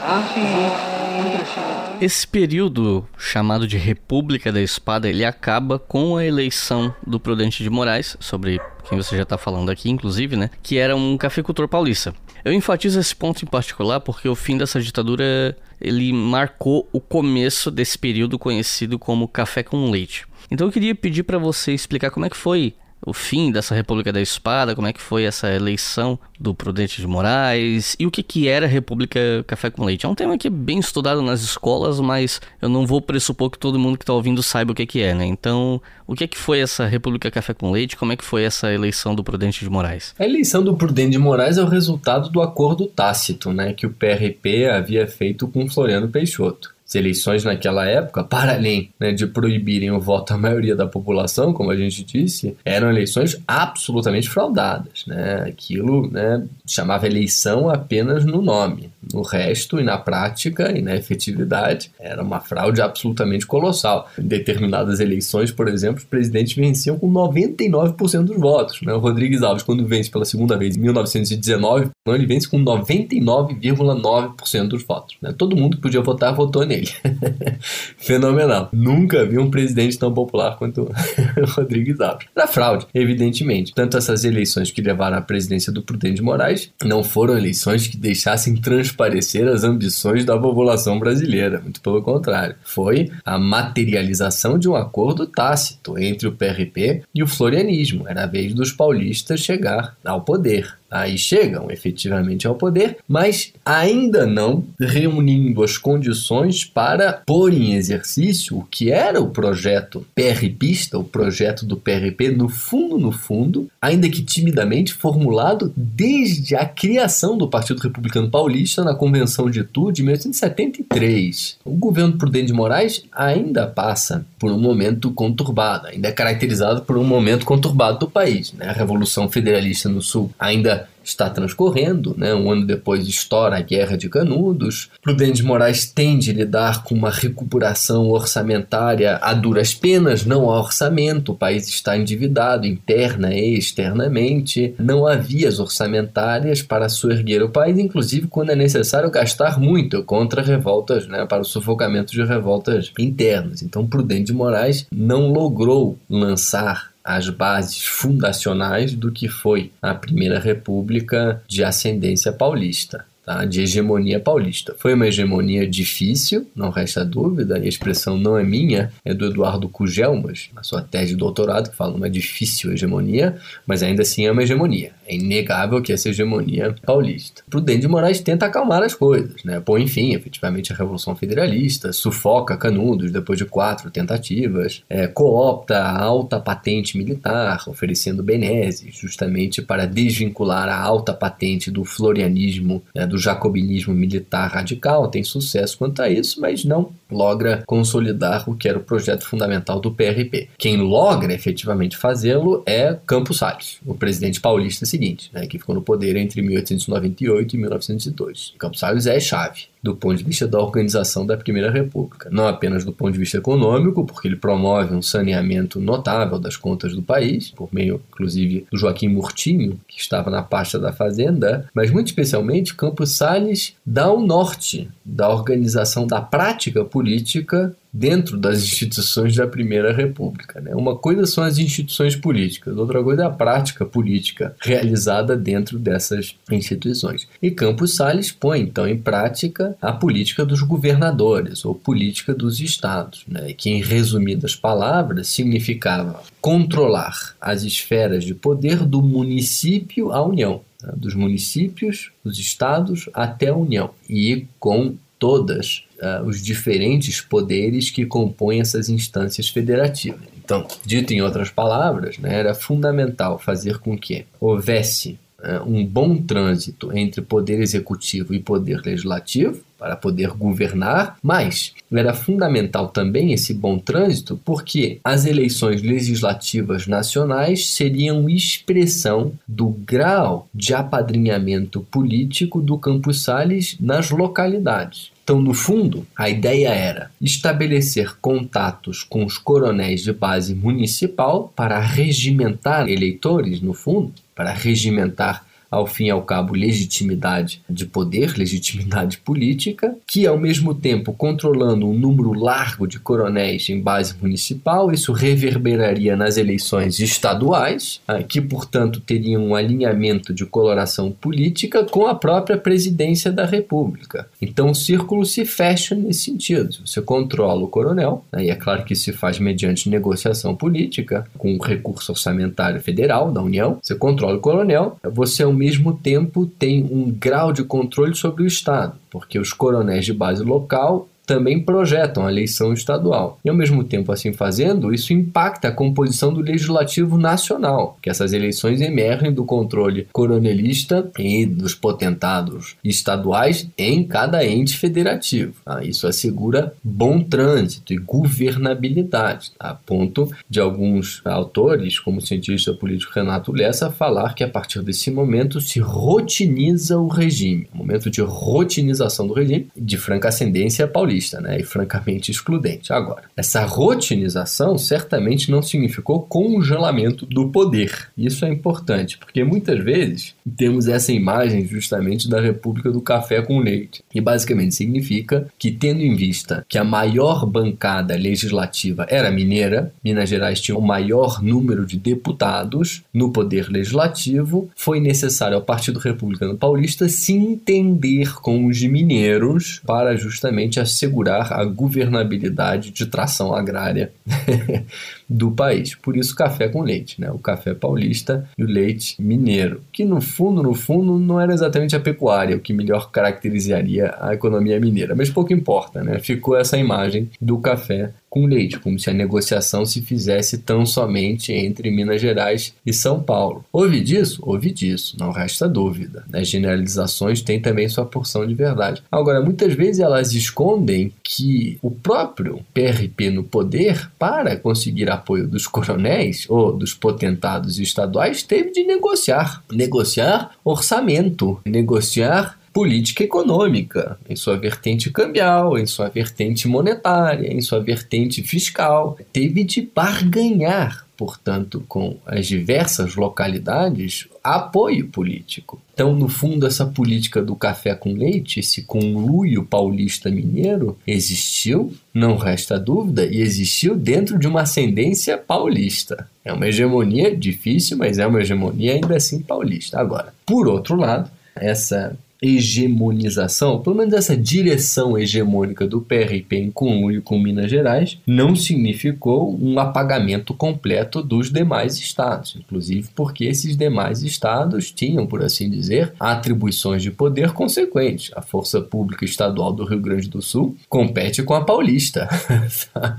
Speaker 3: Esse período chamado de República da Espada, ele acaba com a eleição do Prudente de Moraes, sobre quem você já está falando aqui, inclusive, né? Que era um cafeicultor paulista. Eu enfatizo esse ponto em particular porque o fim dessa ditadura ele marcou o começo desse período conhecido como café com leite. Então eu queria pedir para você explicar como é que foi o fim dessa República da Espada, como é que foi essa eleição do Prudente de Moraes e o que, que era República Café com Leite. É um tema que é bem estudado nas escolas, mas eu não vou pressupor que todo mundo que está ouvindo saiba o que, que é, né? Então, o que, que foi essa República Café com Leite? Como é que foi essa eleição do Prudente de Moraes?
Speaker 1: A eleição do Prudente de Moraes é o resultado do acordo tácito, né, que o PRP havia feito com Floriano Peixoto. Eleições naquela época, para além né, de proibirem o voto à maioria da população, como a gente disse, eram eleições absolutamente fraudadas. Né? Aquilo né, chamava eleição apenas no nome. No resto, e na prática, e na efetividade, era uma fraude absolutamente colossal. Em determinadas eleições, por exemplo, os presidentes venciam com 99% dos votos. Né? O Rodrigues Alves, quando vence pela segunda vez em 1919, ele vence com 99,9% dos votos. Né? Todo mundo que podia votar votou nele. Fenomenal. Nunca vi um presidente tão popular quanto Rodrigues Alves. Era fraude, evidentemente. Tanto essas eleições que levaram à presidência do Prudente de Moraes não foram eleições que deixassem transparecer as ambições da população brasileira. Muito pelo contrário. Foi a materialização de um acordo tácito entre o PRP e o florianismo. Era a vez dos paulistas chegar ao poder aí chegam efetivamente ao poder, mas ainda não reunindo as condições para pôr em exercício o que era o projeto PRPista, o projeto do PRP, no fundo, no fundo, ainda que timidamente formulado desde a criação do Partido Republicano Paulista na Convenção de Itu de 1873. O governo Prudente de Moraes ainda passa por um momento conturbado, ainda é caracterizado por um momento conturbado do país. Né? A Revolução Federalista no Sul ainda está transcorrendo, né? um ano depois estoura a Guerra de Canudos. Prudente de Moraes tende a lidar com uma recuperação orçamentária a duras penas, não há orçamento, o país está endividado interna e externamente, não há vias orçamentárias para soerguer o país, inclusive quando é necessário gastar muito contra revoltas, né? para o sufocamento de revoltas internas. Então Prudente de Moraes não logrou lançar as bases fundacionais do que foi a Primeira República de ascendência paulista. Tá? de hegemonia paulista. Foi uma hegemonia difícil, não resta dúvida, e a expressão não é minha, é do Eduardo Cugelmas, na sua tese de doutorado, que fala uma difícil hegemonia, mas ainda assim é uma hegemonia. É inegável que essa hegemonia paulista. Prudente de Moraes tenta acalmar as coisas, né? põe enfim, efetivamente, a Revolução Federalista, sufoca Canudos depois de quatro tentativas, é, coopta a alta patente militar, oferecendo benesses, justamente para desvincular a alta patente do florianismo, né, do jacobinismo militar radical, tem sucesso quanto a isso, mas não logra consolidar o que era o projeto fundamental do PRP. Quem logra efetivamente fazê-lo é Campos Salles, o presidente paulista seguinte, né, que ficou no poder entre 1898 e 1902. Campos Salles é chave do ponto de vista da organização da Primeira República. Não apenas do ponto de vista econômico, porque ele promove um saneamento notável das contas do país, por meio, inclusive, do Joaquim Murtinho, que estava na pasta da Fazenda, mas muito especialmente Campos Salles dá o norte da organização da prática política dentro das instituições da Primeira República. Né? Uma coisa são as instituições políticas, outra coisa é a prática política realizada dentro dessas instituições. E Campos Salles põe, então, em prática a política dos governadores ou política dos estados, né? que, em resumidas palavras, significava controlar as esferas de poder do município à União. Né? Dos municípios, dos estados até a União. E com todas uh, os diferentes poderes que compõem essas instâncias federativas. Então, dito em outras palavras, né, era fundamental fazer com que houvesse uh, um bom trânsito entre poder executivo e poder legislativo para poder governar, mas era fundamental também esse bom trânsito porque as eleições legislativas nacionais seriam expressão do grau de apadrinhamento político do Campos Salles nas localidades. Então, no fundo, a ideia era estabelecer contatos com os coronéis de base municipal para regimentar eleitores, no fundo, para regimentar ao fim e ao cabo, legitimidade de poder, legitimidade política, que ao mesmo tempo controlando um número largo de coronéis em base municipal, isso reverberaria nas eleições estaduais, ah, que portanto teriam um alinhamento de coloração política com a própria presidência da República. Então o círculo se fecha nesse sentido. Você controla o coronel, né, e é claro que se faz mediante negociação política, com o recurso orçamentário federal da União, você controla o coronel, você é um mesmo tempo tem um grau de controle sobre o Estado, porque os coronéis de base local também projetam a eleição estadual. E ao mesmo tempo assim fazendo, isso impacta a composição do legislativo nacional, que essas eleições emergem do controle coronelista e dos potentados estaduais em cada ente federativo. Tá? Isso assegura bom trânsito e governabilidade, a ponto de alguns autores, como o cientista político Renato Lessa, falar que a partir desse momento se rotiniza o regime, momento de rotinização do regime de franca ascendência paulista né, e francamente excludente. Agora, essa rotinização certamente não significou congelamento do poder. Isso é importante, porque muitas vezes temos essa imagem justamente da República do Café com Leite, e basicamente significa que, tendo em vista que a maior bancada legislativa era mineira, Minas Gerais tinha o maior número de deputados no poder legislativo, foi necessário ao Partido Republicano Paulista se entender com os mineiros para justamente assegurar assegurar a governabilidade de tração agrária do país. Por isso, café com leite, né? o café paulista e o leite mineiro, que no fundo, no fundo, não era exatamente a pecuária o que melhor caracterizaria a economia mineira, mas pouco importa, né? ficou essa imagem do café com leite, como se a negociação se fizesse tão somente entre Minas Gerais e São Paulo. Houve disso? Houve disso, não resta dúvida. As generalizações têm também sua porção de verdade. Agora, muitas vezes elas escondem que o próprio PRP no poder, para conseguir apoio dos coronéis ou dos potentados estaduais, teve de negociar. Negociar orçamento, negociar política econômica, em sua vertente cambial, em sua vertente monetária, em sua vertente fiscal. Teve de barganhar, portanto, com as diversas localidades, apoio político. Então, no fundo, essa política do café com leite, esse conluio paulista mineiro, existiu, não resta dúvida, e existiu dentro de uma ascendência paulista. É uma hegemonia difícil, mas é uma hegemonia ainda assim paulista. Agora, por outro lado, essa hegemonização, pelo menos essa direção hegemônica do PRP em conluio com Minas Gerais, não significou um apagamento completo dos demais estados, inclusive porque esses demais estados tinham, por assim dizer, atribuições de poder consequentes. A Força Pública Estadual do Rio Grande do Sul compete com a Paulista,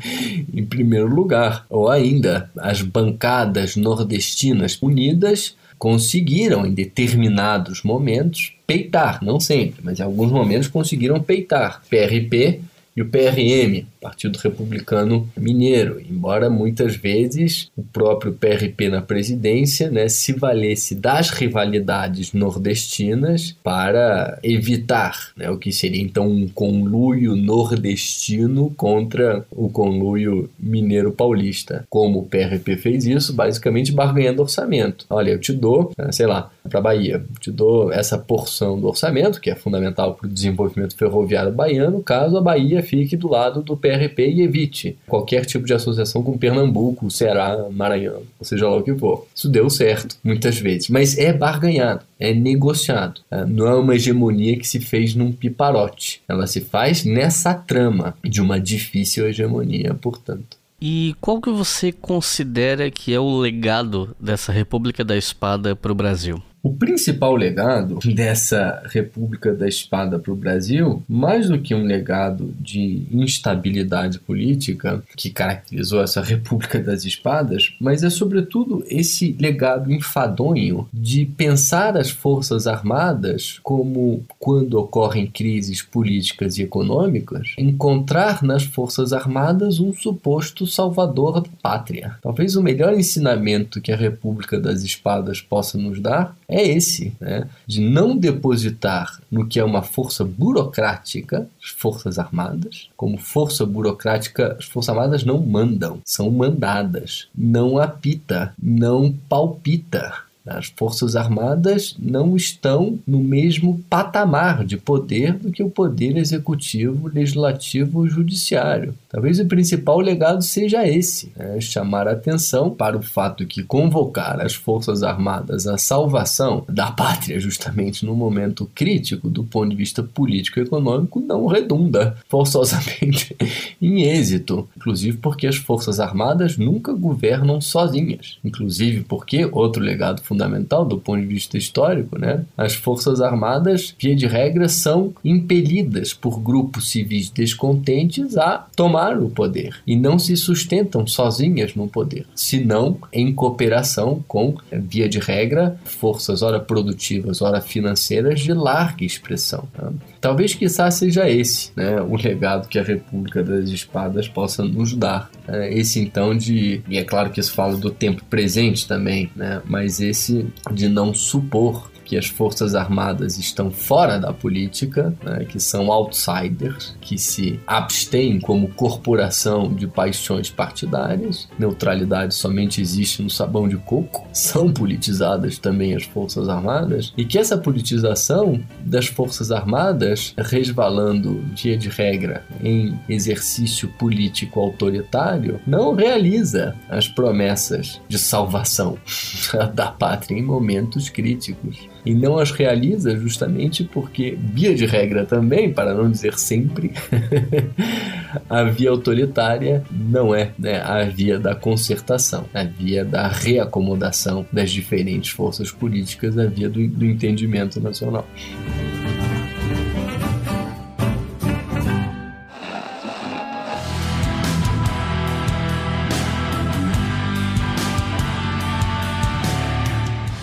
Speaker 1: em primeiro lugar, ou ainda as bancadas nordestinas unidas conseguiram, em determinados momentos, peitar, não sempre, mas em alguns momentos conseguiram peitar PRP e o PRM, Partido Republicano Mineiro, embora muitas vezes o próprio PRP na presidência né, se valesse das rivalidades nordestinas para evitar né, o que seria então um conluio nordestino contra o conluio mineiro-paulista. Como o PRP fez isso, basicamente barganhando orçamento. Olha, eu te dou, né, sei lá, para a Bahia, te dou essa porção do orçamento, que é fundamental para o desenvolvimento ferroviário baiano, caso a Bahia fique do lado do PRP e evite qualquer tipo de associação com Pernambuco, Ceará, Maranhão, ou seja lá o que for. Isso deu certo, muitas vezes, mas é barganhado, é negociado. É, não é uma hegemonia que se fez num piparote. Ela se faz nessa trama de uma difícil hegemonia, portanto.
Speaker 3: E qual que você considera que é o legado dessa República da Espada para o Brasil?
Speaker 1: O principal legado dessa República da Espada para o Brasil, mais do que um legado de instabilidade política que caracterizou essa República das Espadas, mas é sobretudo esse legado enfadonho de pensar as Forças Armadas como, quando ocorrem crises políticas e econômicas, encontrar nas Forças Armadas um suposto salvador da pátria. Talvez o melhor ensinamento que a República das Espadas possa nos dar é esse, né? de não depositar no que é uma força burocrática, as Forças Armadas. Como força burocrática, as Forças Armadas não mandam, são mandadas. Não apita, não palpita. As Forças Armadas não estão no mesmo patamar de poder do que o poder executivo, legislativo ou judiciário. Talvez o principal legado seja esse: né? chamar a atenção para o fato que convocar as Forças Armadas à salvação da pátria, justamente no momento crítico do ponto de vista político e econômico, não redunda forçosamente em êxito. Inclusive porque as Forças Armadas nunca governam sozinhas. Inclusive porque, outro legado fundamental do ponto de vista histórico, né? as Forças Armadas, via de regra, são impelidas por grupos civis descontentes a tomar o poder e não se sustentam sozinhas no poder, senão em cooperação com, via de regra, forças ora produtivas, ora financeiras de larga expressão. Tá? Talvez, quizá, seja esse né, o legado que a República das Espadas possa nos dar. É, esse, então, de. E é claro que isso fala do tempo presente também, né, mas esse de não supor que as Forças Armadas estão fora da política, né, que são outsiders, que se abstêm como corporação de paixões partidárias. Neutralidade somente existe no sabão de coco. São politizadas também as Forças Armadas e que essa politização das Forças Armadas, resvalando, via de regra, em exercício político autoritário, não realiza as promessas de salvação da pátria em momentos críticos e não as realiza justamente porque, via de regra também, para não dizer sempre, a via autoritária não é né, a via da concertação, a via da reacomodação das diferentes forças políticas, a via do, do entendimento nacional.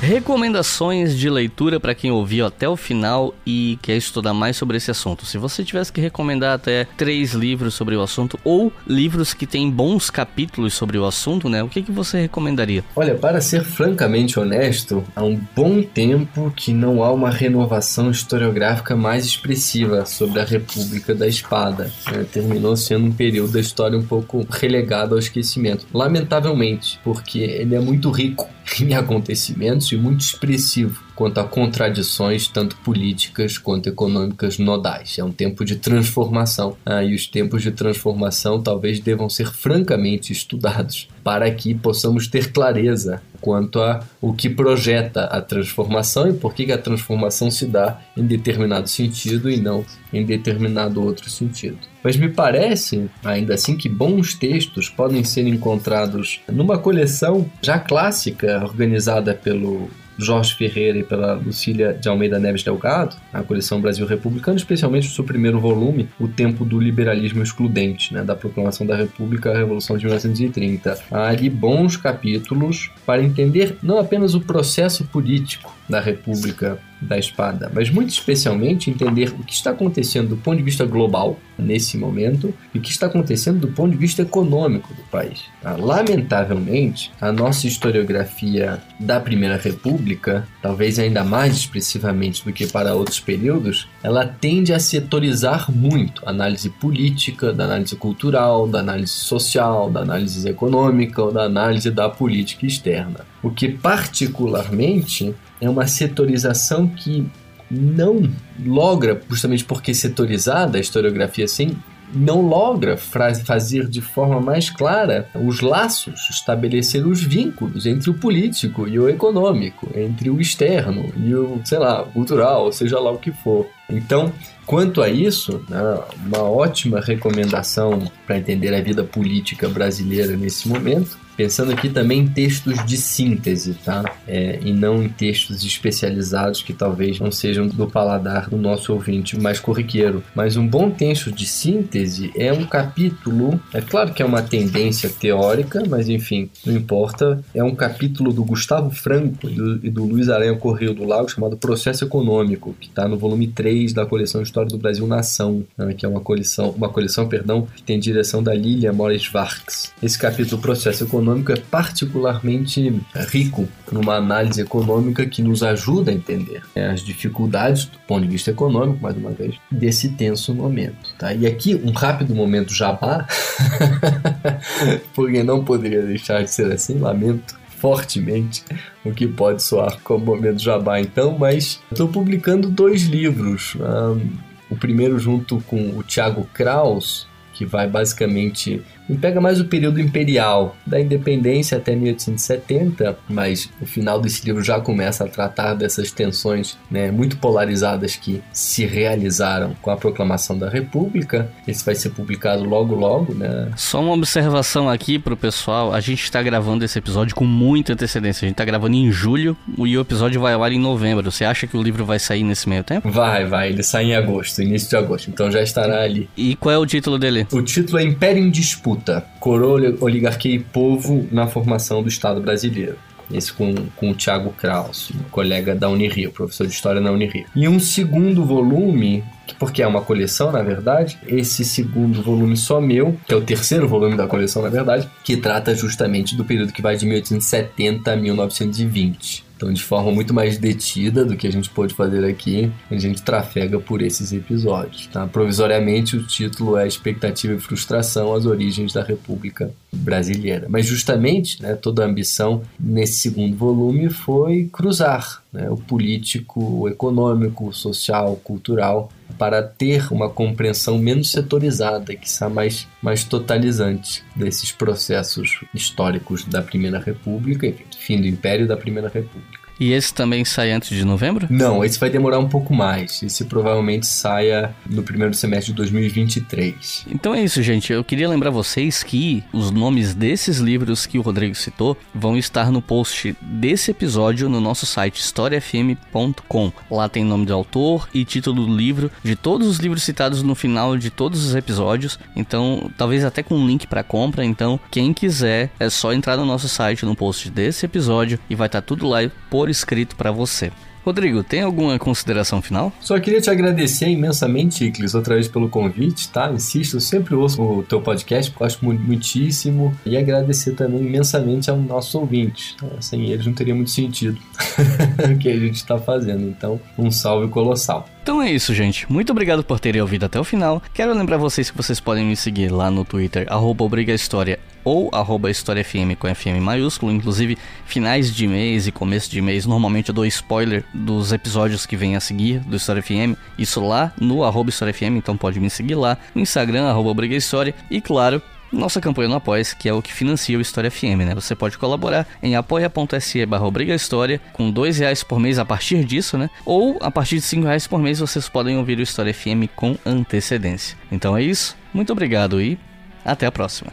Speaker 3: Recomendações de leitura para quem ouviu até o final e quer estudar mais sobre esse assunto. Se você tivesse que recomendar até três livros sobre o assunto ou livros que têm bons capítulos sobre o assunto, né? O que, que você recomendaria?
Speaker 1: Olha, para ser francamente honesto, há um bom tempo que não há uma renovação historiográfica mais expressiva sobre a República da Espada. Né? Terminou sendo um período da história um pouco relegado ao esquecimento. Lamentavelmente, porque ele é muito rico em acontecimentos muito expressivo quanto a contradições tanto políticas quanto econômicas nodais. É um tempo de transformação ah, e os tempos de transformação talvez devam ser francamente estudados para que possamos ter clareza quanto a o que projeta a transformação e por que a transformação se dá em determinado sentido e não em determinado outro sentido. Mas me parece, ainda assim, que bons textos podem ser encontrados numa coleção já clássica organizada pelo Jorge Ferreira e pela Lucília de Almeida Neves Delgado, a coleção Brasil Republicano, especialmente o seu primeiro volume, O Tempo do Liberalismo Excludente, né, da Proclamação da República à Revolução de 1930. Há ali bons capítulos para entender não apenas o processo político da República da Espada, mas muito especialmente entender o que está acontecendo do ponto de vista global nesse momento e o que está acontecendo do ponto de vista econômico do país. Tá? Lamentavelmente, a nossa historiografia da Primeira República, talvez ainda mais expressivamente do que para outros períodos, ela tende a setorizar muito a análise política, da análise cultural, da análise social, da análise econômica ou da análise da política externa. O que particularmente é uma setorização que não logra, justamente porque setorizada a historiografia assim, não logra fazer de forma mais clara os laços, estabelecer os vínculos entre o político e o econômico, entre o externo e o, sei lá, cultural, seja lá o que for. Então, quanto a isso, né, uma ótima recomendação para entender a vida política brasileira nesse momento Pensando aqui também em textos de síntese, tá? É, e não em textos especializados que talvez não sejam do paladar do nosso ouvinte mais corriqueiro. Mas um bom texto de síntese é um capítulo, é claro que é uma tendência teórica, mas enfim, não importa. É um capítulo do Gustavo Franco e do, e do Luiz Aranha Correio do Lago chamado Processo Econômico, que está no volume 3 da coleção História do Brasil Nação, né? que é uma coleção, uma coleção, perdão, que tem direção da Lilia Morris Varks. Esse capítulo Processo Econômico econômico é particularmente rico numa análise econômica que nos ajuda a entender né, as dificuldades do ponto de vista econômico, mais uma vez, desse tenso momento. Tá? E aqui um rápido momento jabá, porque não poderia deixar de ser assim, lamento fortemente o que pode soar como momento jabá então, mas estou publicando dois livros. Um, o primeiro junto com o Tiago Kraus, que vai basicamente pega mais o período imperial, da independência até 1870, mas o final desse livro já começa a tratar dessas tensões né, muito polarizadas que se realizaram com a proclamação da República. Esse vai ser publicado logo, logo, né?
Speaker 3: Só uma observação aqui pro pessoal: a gente está gravando esse episódio com muita antecedência. A gente está gravando em julho e o episódio vai ao ar em novembro. Você acha que o livro vai sair nesse meio tempo?
Speaker 1: Vai, vai. Ele sai em agosto, início de agosto. Então já estará ali.
Speaker 3: E qual é o título dele?
Speaker 1: O título é Império em Disputa coroa, oligarquia e povo na formação do Estado brasileiro. Esse com, com o Tiago Kraus, um colega da Unirio, professor de História na Unirio. E um segundo volume, porque é uma coleção, na verdade, esse segundo volume só meu, que é o terceiro volume da coleção, na verdade, que trata justamente do período que vai de 1870 a 1920. Então, de forma muito mais detida do que a gente pôde fazer aqui, a gente trafega por esses episódios. Tá? Provisoriamente, o título é Expectativa e Frustração: As Origens da República Brasileira. Mas, justamente, né, toda a ambição nesse segundo volume foi cruzar né, o político, o econômico, o social, o cultural, para ter uma compreensão menos setorizada, que está mais, mais totalizante desses processos históricos da Primeira República, enfim, fim do Império da Primeira República.
Speaker 3: E esse também sai antes de novembro?
Speaker 1: Não, esse vai demorar um pouco mais. Esse provavelmente saia no primeiro semestre de 2023.
Speaker 3: Então é isso, gente. Eu queria lembrar vocês que os nomes desses livros que o Rodrigo citou vão estar no post desse episódio no nosso site historiafm.com. Lá tem nome do autor e título do livro, de todos os livros citados no final de todos os episódios. Então, talvez até com um link para compra. Então, quem quiser é só entrar no nosso site no post desse episódio e vai estar tá tudo lá por por escrito para você. Rodrigo, tem alguma consideração final?
Speaker 1: Só queria te agradecer imensamente, Iclis, outra vez pelo convite, tá? Insisto, eu sempre ouço o teu podcast, gosto muitíssimo, e agradecer também imensamente aos nossos ouvintes. Tá? Sem eles não teria muito sentido o que a gente está fazendo. Então, um salve colossal.
Speaker 3: Então é isso, gente. Muito obrigado por terem ouvido até o final. Quero lembrar vocês que vocês podem me seguir lá no Twitter, arroba ou arroba História FM com FM maiúsculo. Inclusive, finais de mês e começo de mês, normalmente eu dou spoiler dos episódios que vêm a seguir do História FM. Isso lá no arroba História FM, então pode me seguir lá. No Instagram, arroba Briga História. E claro, nossa campanha no apoia que é o que financia o História FM, né? Você pode colaborar em apoia.se barra História, com dois reais por mês a partir disso, né? Ou a partir de cinco reais por mês vocês podem ouvir o História FM com antecedência. Então é isso, muito obrigado e até a próxima.